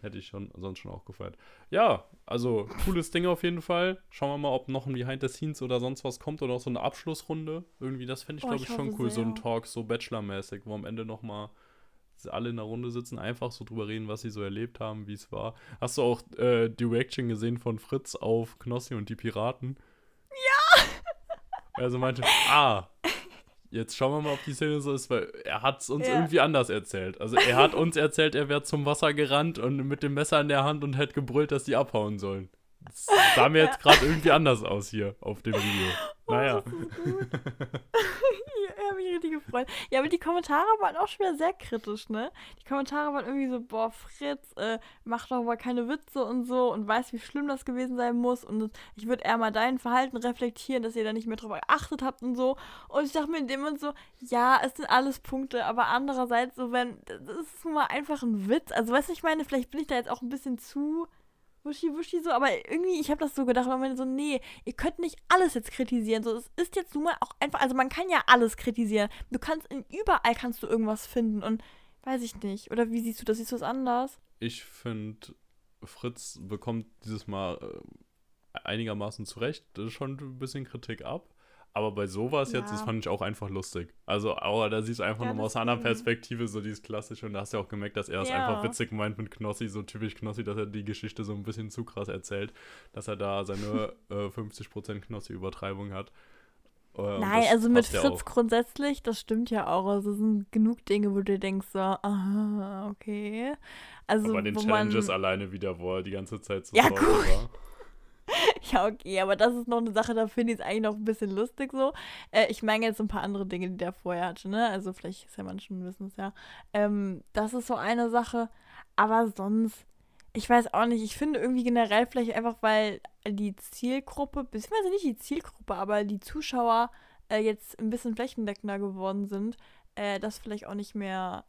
Hätte ich schon, sonst schon auch gefeiert. Ja, also cooles Ding auf jeden Fall. Schauen wir mal, ob noch ein Behind the Scenes oder sonst was kommt oder auch so eine Abschlussrunde. Irgendwie, das fände ich, Oh, glaube ich ich, schon cool. So ein sehr. Talk, so Bachelor-mäßig, wo am Ende nochmal alle in der Runde sitzen, einfach so drüber reden, was sie so erlebt haben, wie es war. Hast du auch äh, die Reaction gesehen von Fritz auf Knossi und die Piraten? Ja! Also meinte, ah, jetzt schauen wir mal, ob die Szene so ist, weil er hat es uns Ja. irgendwie anders erzählt. Also er hat uns erzählt, er wäre zum Wasser gerannt und mit dem Messer in der Hand und hätte gebrüllt, dass die abhauen sollen. Das sah mir jetzt gerade irgendwie anders aus hier auf dem Video. Naja. Ja, ich habe mich richtig gefreut. Ja, aber die Kommentare waren auch schon wieder sehr kritisch, ne? Die Kommentare waren irgendwie so, boah, Fritz, äh, mach doch mal keine Witze und so und weiß, wie schlimm das gewesen sein muss und ich würde eher mal dein Verhalten reflektieren, dass ihr da nicht mehr drauf geachtet habt und so. Und ich dachte mir in dem Moment so, ja, es sind alles Punkte, aber andererseits so, wenn, das ist nun mal einfach ein Witz. Also, weißt du, ich meine, vielleicht bin ich da jetzt auch ein bisschen zu wuschi wuschi so, aber irgendwie, ich habe das so gedacht, weil man so, nee, ihr könnt nicht alles jetzt kritisieren. So, es ist jetzt nun mal auch einfach, also man kann ja alles kritisieren. Du kannst in überall kannst du irgendwas finden und weiß ich nicht. Oder wie siehst du das? Siehst du das anders? Ich finde, Fritz bekommt dieses Mal äh, einigermaßen zurecht schon ein bisschen Kritik ab. Aber bei sowas jetzt, Ja. das fand ich auch einfach lustig. Also, aber da siehst du einfach Ja, nochmal aus einer. Perspektive so dieses Klassische und da hast du ja auch gemerkt, dass er es Ja. einfach witzig meint mit Knossi, so typisch Knossi, dass er die Geschichte so ein bisschen zu krass erzählt, dass er da seine äh, 50% Knossi-Übertreibung hat. Äh, Nein, also mit Fritz auch. grundsätzlich, das stimmt ja auch. Also es sind genug Dinge, wo du denkst, so, aha, okay. Also, Aber den wo Challenges man, alleine wieder, wo er die ganze Zeit so Ja, gut. war. Ja, okay, aber das ist noch eine Sache, da finde ich es eigentlich noch ein bisschen lustig so. Äh, ich meine jetzt ein paar andere Dinge, die der vorher hatte, ne? Also vielleicht ist ja manchen wissen es ja. Ähm, das ist so eine Sache. Aber sonst, ich weiß auch nicht, ich finde irgendwie generell vielleicht einfach, weil die Zielgruppe, beziehungsweise nicht die Zielgruppe, aber die Zuschauer äh, jetzt ein bisschen flächendeckender geworden sind, äh, dass vielleicht auch nicht mehr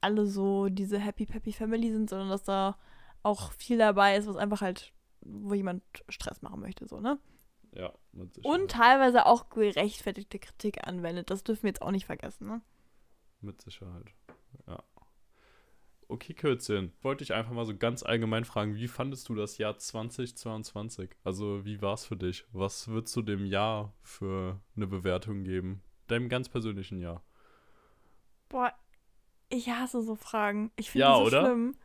alle so diese Happy Peppy Family sind, sondern dass da auch viel dabei ist, was einfach halt, wo jemand Stress machen möchte, so, ne? Ja, mit Sicherheit. Und teilweise auch gerechtfertigte Kritik anwendet. Das dürfen wir jetzt auch nicht vergessen, ne? Mit Sicherheit. Ja. Okay, Kürzchen. Wollte ich einfach mal so ganz allgemein fragen, wie fandest du das Jahr 2022? Also, wie war es für dich? Was würdest du dem Jahr für eine Bewertung geben? Deinem ganz persönlichen Jahr. Boah, Ich hasse so Fragen. Ich finde Ja, die so oder? schlimm.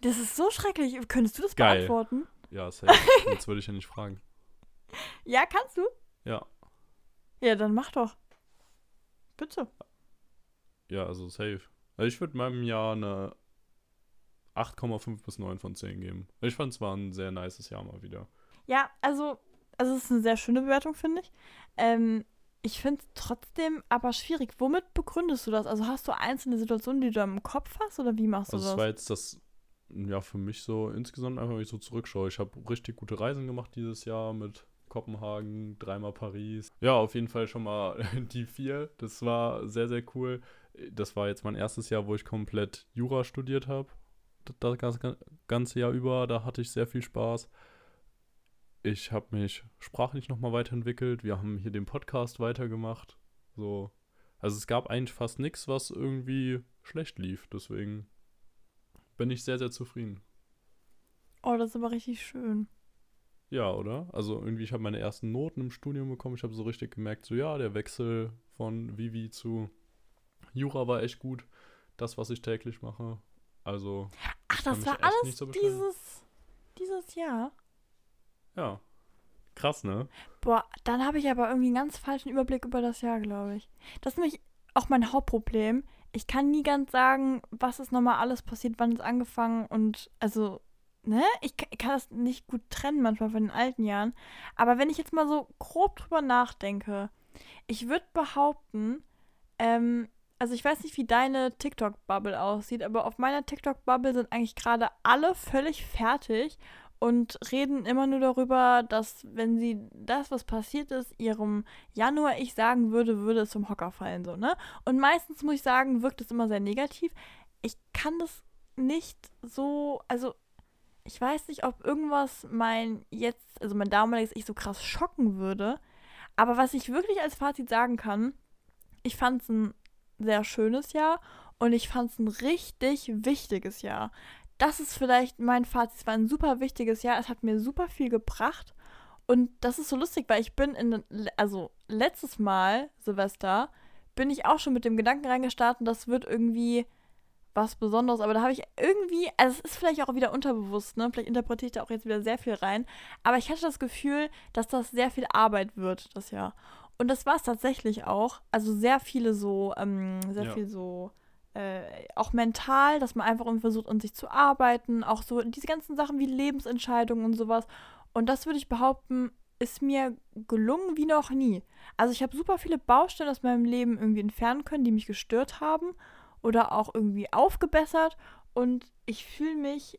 Das ist so schrecklich. Könntest du das Geil. beantworten? Ja, safe. Jetzt würde ich ja nicht fragen. Ja, kannst du? Ja. Ja, dann mach doch. Bitte. Ja, also safe. Also ich würde meinem Jahr eine 8,5 bis 9 von 10 geben. Ich fand es war ein sehr nices Jahr mal wieder. Ja, also, also es ist eine sehr schöne Bewertung, finde ich. Ähm, ich finde es trotzdem aber schwierig. Womit begründest du das? Also hast du einzelne Situationen, die du im Kopf hast oder wie machst du Also es das? war jetzt das, ja, für mich so insgesamt einfach, wenn ich so zurückschaue. Ich habe richtig gute Reisen gemacht dieses Jahr mit Kopenhagen, dreimal Paris. Ja, auf jeden Fall schon mal die vier. Das war sehr, sehr cool. Das war jetzt mein erstes Jahr, wo ich komplett Jura studiert habe. Das ganze- Jahr über, da hatte ich sehr viel Spaß. Ich habe mich sprachlich nochmal weiterentwickelt. Wir haben hier den Podcast weitergemacht. So. Also es gab eigentlich fast nichts, was irgendwie schlecht lief. Deswegen bin ich sehr, sehr zufrieden. Oh, das ist aber richtig schön. Ja, oder? Also irgendwie, ich habe meine ersten Noten im Studium bekommen. Ich habe so richtig gemerkt, so ja, der Wechsel von Vivi zu Jura war echt gut. Das, was ich täglich mache. Also, Ach, das war alles so dieses, dieses Jahr. ja. Krass, ne? Boah, dann habe ich aber irgendwie einen ganz falschen Überblick über das Jahr, glaube ich. Das ist nämlich auch mein Hauptproblem. Ich kann nie ganz sagen, was ist nochmal alles passiert, wann es angefangen und also, ne? Ich ich kann das nicht gut trennen manchmal von den alten Jahren. Aber wenn ich jetzt mal so grob drüber nachdenke, ich würde behaupten, ähm, also ich weiß nicht, wie deine TikTok-Bubble aussieht, aber auf meiner TikTok-Bubble sind eigentlich gerade alle völlig fertig und reden immer nur darüber, dass wenn sie das, was passiert ist, ihrem Januar-Ich sagen würde, würde es zum Hocker fallen, so, ne? Und meistens, muss ich sagen, wirkt es immer sehr negativ. Ich kann das nicht so, also ich weiß nicht, ob irgendwas mein jetzt, also mein damaliges Ich so krass schocken würde, aber was ich wirklich als Fazit sagen kann, ich fand es ein sehr schönes Jahr und ich fand es ein richtig wichtiges Jahr das ist vielleicht mein Fazit. Es war ein super wichtiges Jahr. Es hat mir super viel gebracht. Und das ist so lustig, weil ich bin in, also letztes Mal, Silvester, bin ich auch schon mit dem Gedanken reingestartet, das wird irgendwie was Besonderes. Aber da habe ich irgendwie, also es ist vielleicht auch wieder unterbewusst, ne? Vielleicht interpretiere ich da auch jetzt wieder sehr viel rein. Aber ich hatte das Gefühl, dass das sehr viel Arbeit wird, das Jahr. Und das war es tatsächlich auch. Also sehr viele so, ähm, sehr Ja. viel so äh, auch mental, dass man einfach versucht, an sich zu arbeiten, auch so diese ganzen Sachen wie Lebensentscheidungen und sowas. Und das würde ich behaupten, ist mir gelungen wie noch nie. Also ich habe super viele Baustellen aus meinem Leben irgendwie entfernen können, die mich gestört haben oder auch irgendwie aufgebessert. Und ich fühle mich,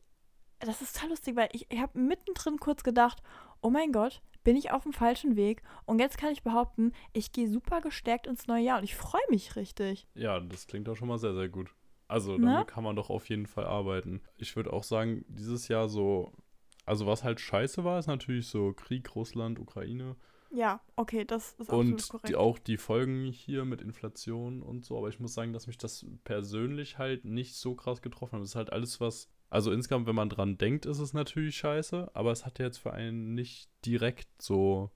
das ist total lustig, weil ich, ich habe mittendrin kurz gedacht, oh mein Gott, bin ich auf dem falschen Weg. Und jetzt kann ich behaupten, ich gehe super gestärkt ins neue Jahr und ich freue mich richtig. Ja, das klingt doch schon mal sehr, sehr gut. Also, Ne? damit kann man doch auf jeden Fall arbeiten. Ich würde auch sagen, dieses Jahr so, also was halt scheiße war, ist natürlich so Krieg, Russland, Ukraine. Ja, okay, das ist absolut Und korrekt. die, auch die Folgen hier mit Inflation und so. Aber ich muss sagen, dass mich das persönlich halt nicht so krass getroffen hat. Es ist halt alles, was. Also insgesamt, wenn man dran denkt, ist es natürlich scheiße. Aber es hat ja jetzt für einen nicht direkt so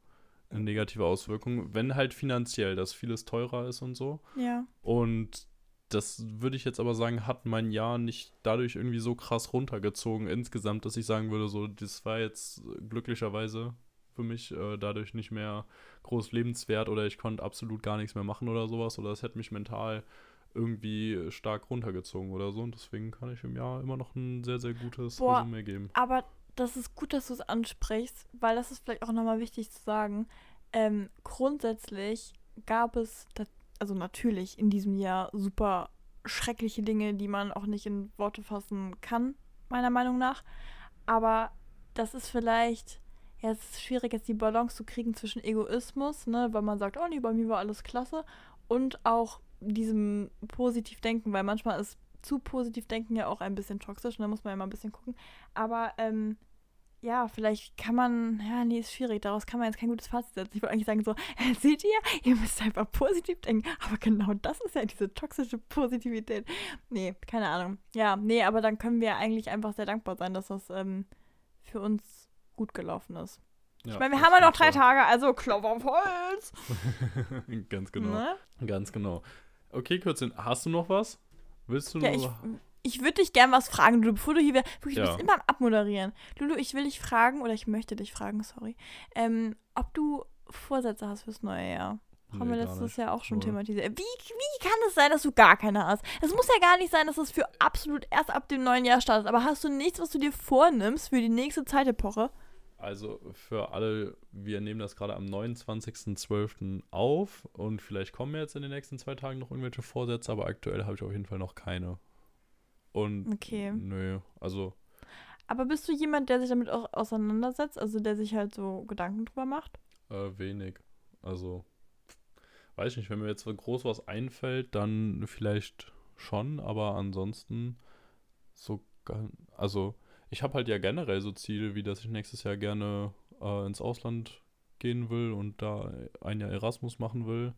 eine negative Auswirkung. Wenn halt finanziell, dass vieles teurer ist und so. ja. Und das würde ich jetzt aber sagen, hat mein Jahr nicht dadurch irgendwie so krass runtergezogen insgesamt, dass ich sagen würde, so, das war jetzt glücklicherweise für mich äh, dadurch nicht mehr groß lebenswert oder ich konnte absolut gar nichts mehr machen oder sowas oder es hätte mich mental irgendwie stark runtergezogen oder so und deswegen kann ich im Jahr immer noch ein sehr, sehr gutes Boah. Resümee geben. Aber das ist gut, dass du es ansprichst, weil das ist vielleicht auch nochmal wichtig zu sagen. Ähm, grundsätzlich gab es, also natürlich in diesem Jahr super schreckliche Dinge, die man auch nicht in Worte fassen kann, meiner Meinung nach. Aber das ist vielleicht, ja, es ist schwierig, jetzt die Balance zu kriegen zwischen Egoismus, ne, weil man sagt, oh nee, bei mir war alles klasse, und auch diesem Positivdenken, weil manchmal ist zu positiv denken ja auch ein bisschen toxisch, und da muss man ja mal ein bisschen gucken. Aber ähm, ja, vielleicht kann man, ja, nee, ist schwierig, daraus kann man jetzt kein gutes Fazit setzen. Ich wollte eigentlich sagen so, seht ihr, ihr müsst einfach positiv denken, aber genau das ist ja diese toxische Positivität. Nee, keine Ahnung. Ja, nee, aber dann können wir eigentlich einfach sehr dankbar sein, dass das ähm, für uns gut gelaufen ist. Ja, ich meine, wir haben ja noch drei. Tage, also Klopf auf Holz. Ganz genau. Ne? Ganz genau. Okay, Kürzchen, hast du noch was? Willst du Ja, nur. ich, ich würde dich gern was fragen, Lulu, bevor du hier wär- wirklich, du Ja. bist immer am Abmoderieren. Lulu, ich will dich fragen, oder ich möchte dich fragen, sorry, ähm, ob du Vorsätze hast fürs neue Jahr. Haben Nee, wir letztes. Jahr auch schon Null. thematisiert. Wie, wie kann es sein, dass du gar keine hast? Es muss ja gar nicht sein, dass es für absolut erst ab dem neuen Jahr startet. Aber hast du nichts, was du dir vornimmst für die nächste Zeitepoche? Also für alle, wir nehmen das gerade am 29.12. auf und vielleicht kommen jetzt in den nächsten zwei Tagen noch irgendwelche Vorsätze, aber aktuell habe ich auf jeden Fall noch keine. Und Okay. nö, also Aber bist du jemand, der sich damit auch auseinandersetzt? Also der sich halt so Gedanken drüber macht? äh, wenig. Also weiß ich nicht, wenn mir jetzt so groß was einfällt, dann vielleicht schon, aber ansonsten so, also ich habe halt ja generell so Ziele, wie dass ich nächstes Jahr gerne äh, ins Ausland gehen will und da ein Jahr Erasmus machen will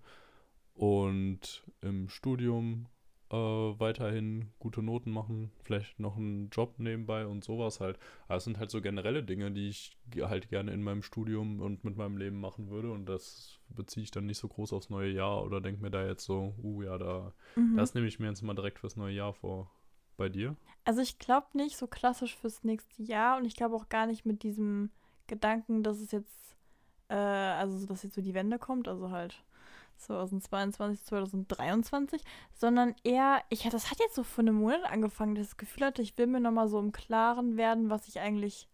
und im Studium äh, weiterhin gute Noten machen, vielleicht noch einen Job nebenbei und sowas halt. Aber es sind halt so generelle Dinge, die ich halt gerne in meinem Studium und mit meinem Leben machen würde und das beziehe ich dann nicht so groß aufs neue Jahr oder denke mir da jetzt so, uh ja, da, Mhm. das nehme ich mir jetzt mal direkt fürs neue Jahr vor. Bei dir? Also ich glaube nicht so klassisch fürs nächste Jahr und ich glaube auch gar nicht mit diesem Gedanken, dass es jetzt, äh, also so, dass jetzt so die Wende kommt, also halt 2022, 2023, sondern eher, ich das hat jetzt so vor einem Monat angefangen, dass ich das Gefühl hatte, ich will mir nochmal so im Klaren werden, was ich eigentlich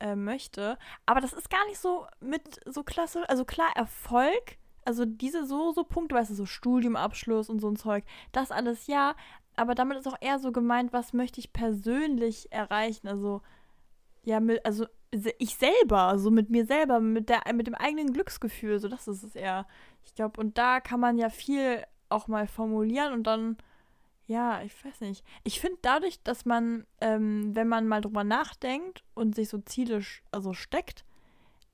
äh, möchte. Aber das ist gar nicht so mit so klassisch, also klar, Erfolg, also diese so, so Punkte, weißt du, so Studiumabschluss und so ein Zeug, das alles ja, aber damit ist auch eher so gemeint, was möchte ich persönlich erreichen? Also, ja, mit, also ich selber, so mit mir selber, mit, der, mit dem eigenen Glücksgefühl, so das ist es eher. Ich glaube, und da kann man ja viel auch mal formulieren und dann, ja, ich weiß nicht. Ich finde dadurch, dass man, ähm, wenn man mal drüber nachdenkt und sich so Ziele sch- also steckt,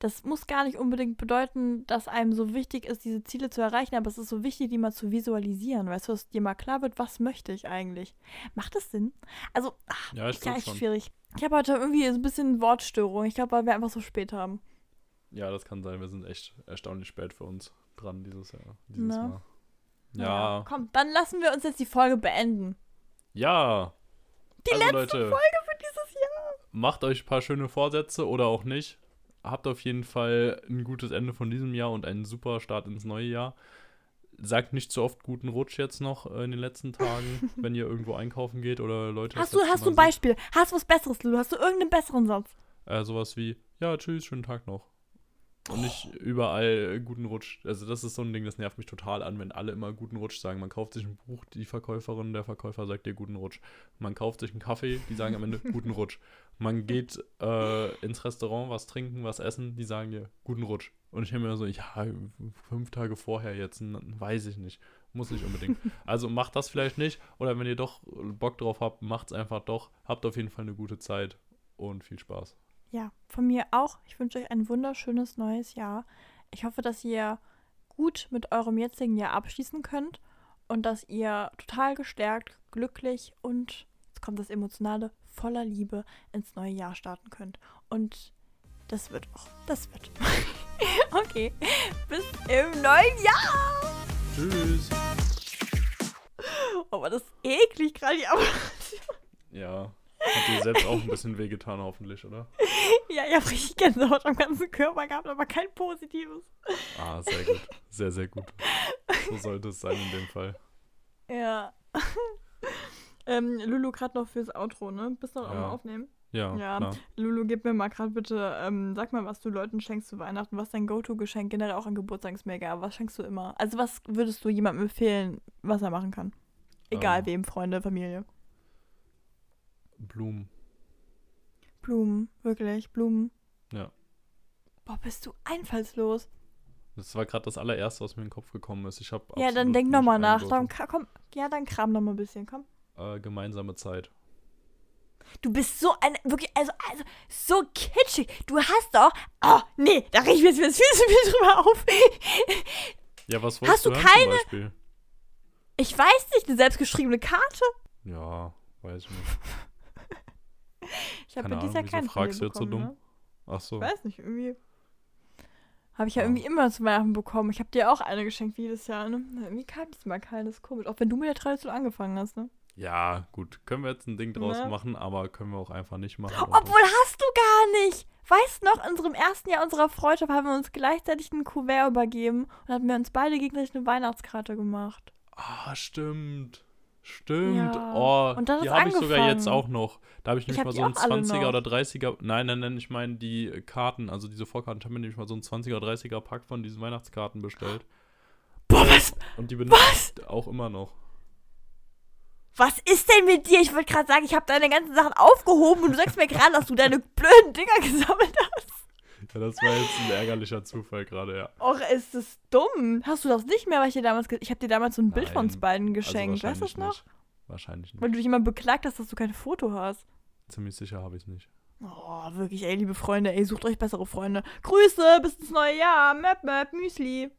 das muss gar nicht unbedingt bedeuten, dass einem so wichtig ist, diese Ziele zu erreichen, aber es ist so wichtig, die mal zu visualisieren, weißt du, dass dir mal klar wird, was möchte ich eigentlich. Macht das Sinn? Also, ach, Ja, ja, ist schon. schwierig. Ich habe heute irgendwie so ein bisschen Wortstörung. Ich glaube, weil wir einfach so spät haben. Ja, das kann sein. Wir sind echt erstaunlich spät für uns dran dieses Jahr. Dieses Na. Mal. Naja, Ja. Komm, dann lassen wir uns jetzt die Folge beenden. Ja. Die also, letzte Leute, Folge für dieses Jahr. macht euch ein paar schöne Vorsätze oder auch nicht. Habt auf jeden Fall ein gutes Ende von diesem Jahr und einen super Start ins neue Jahr. Sagt nicht zu oft guten Rutsch jetzt noch äh, in den letzten Tagen, wenn ihr irgendwo einkaufen geht oder Leute. Hast du, hast du ein Beispiel? Hast du was Besseres, Lulu? Hast du irgendeinen besseren Satz? Äh, sowas wie, ja, tschüss, schönen Tag noch. Und nicht überall guten Rutsch. Also das ist so ein Ding, das nervt mich total an, wenn alle immer guten Rutsch sagen. Man kauft sich ein Buch, die Verkäuferin, der Verkäufer sagt dir guten Rutsch. Man kauft sich einen Kaffee, die sagen am Ende guten Rutsch. Man geht äh, ins Restaurant, was trinken, was essen, die sagen dir guten Rutsch. Und ich denke mir so, ja, fünf Tage vorher jetzt, weiß ich nicht. Muss nicht unbedingt. Also macht das vielleicht nicht. Oder wenn ihr doch Bock drauf habt, macht's einfach doch. Habt auf jeden Fall eine gute Zeit und viel Spaß. Ja, von mir auch. Ich wünsche euch ein wunderschönes neues Jahr. Ich hoffe, dass ihr gut mit eurem jetzigen Jahr abschließen könnt und dass ihr total gestärkt, glücklich und, jetzt kommt das Emotionale, voller Liebe ins neue Jahr starten könnt. Und das wird auch. Das wird. okay, bis im neuen Jahr. Tschüss. Oh, war das eklig gerade, die Abmoderation. Ja. Hat dir selbst auch ein bisschen wehgetan, hoffentlich, oder? Ja, ich habe richtig Gänsehaut am ganzen Körper gehabt, aber kein positives. Ah, sehr gut. Sehr, sehr gut. So sollte es sein in dem Fall. Ja. ähm, Lulu, gerade noch fürs Outro, ne? Bist du noch Ja. am Aufnehmen? Ja, Ja. klar. Lulu, gib mir mal gerade bitte, ähm, sag mal, was du Leuten schenkst zu Weihnachten. Was ist dein Go-To-Geschenk? Generell auch an Geburtstag ist mir egal. Was schenkst du immer? Also, was würdest du jemandem empfehlen, was er machen kann? Egal Ähm. wem, Freunde, Familie. Blumen. Blumen, wirklich, Blumen. Ja. Boah, bist du einfallslos. Das war gerade das allererste, was mir in den Kopf gekommen ist. Ich habe ja, dann denk nochmal nach. Dann, komm, ja, dann kram noch mal ein bisschen, komm. Äh, gemeinsame Zeit. Du bist so ein, wirklich, also, also, so kitschig. Du hast doch, oh, nee, da ich mir jetzt viel zu viel drüber auf. Ja, was Hast wolltest du du hören keine- zum Beispiel? Ich weiß nicht, eine selbstgeschriebene Karte? Ja, weiß ich nicht. Ich habe Keine ja dieses Jahr Ahnung, keinen fragst du jetzt so dumm? Ne? Ach so. Ich weiß nicht, irgendwie. Habe ich ja Ja. irgendwie immer zu Weihnachten bekommen. Ich habe dir auch eine geschenkt wie jedes Jahr, ne? Irgendwie kam diesmal keines, komisch. Auch wenn du mit der Tradition angefangen hast, ne? Ja, gut, können wir jetzt ein Ding draus Ne? machen, aber können wir auch einfach nicht machen. Obwohl hast du gar nicht. Weißt noch, in unserem ersten Jahr unserer Freundschaft haben wir uns gleichzeitig ein Kuvert übergeben und hatten wir uns beide gegenseitig eine Weihnachtskarte gemacht. Ah, stimmt. Stimmt. Ja. Oh, Und das die habe ich sogar jetzt auch noch. Da habe ich Ich nämlich hab mal so einen auch alle 20er noch. oder 30er. Nein, nein, nein, ich meine die Karten, also diese Vorkarten. Ich habe mir nämlich mal so einen 20er, 30er Pack von diesen Weihnachtskarten bestellt. Boah, was, Und die benutze ich auch immer noch. was ist denn mit dir? Ich wollte gerade sagen, ich habe deine ganzen Sachen aufgehoben und du sagst mir gerade, dass du deine blöden Dinger gesammelt hast. Ja, das war jetzt ein ärgerlicher Zufall gerade, ja. Och, ist das dumm. Hast du das nicht mehr, weil ich dir damals, ich habe dir damals so ein Bild von uns Nein, beiden geschenkt. also weißt du das noch? Nicht. Wahrscheinlich nicht. Weil du dich immer beklagt hast, dass du kein Foto hast. Ziemlich sicher habe ich es nicht. Oh, wirklich, ey, liebe Freunde, ey, sucht euch bessere Freunde. Grüße, bis ins neue Jahr. Möp, möp, Müsli.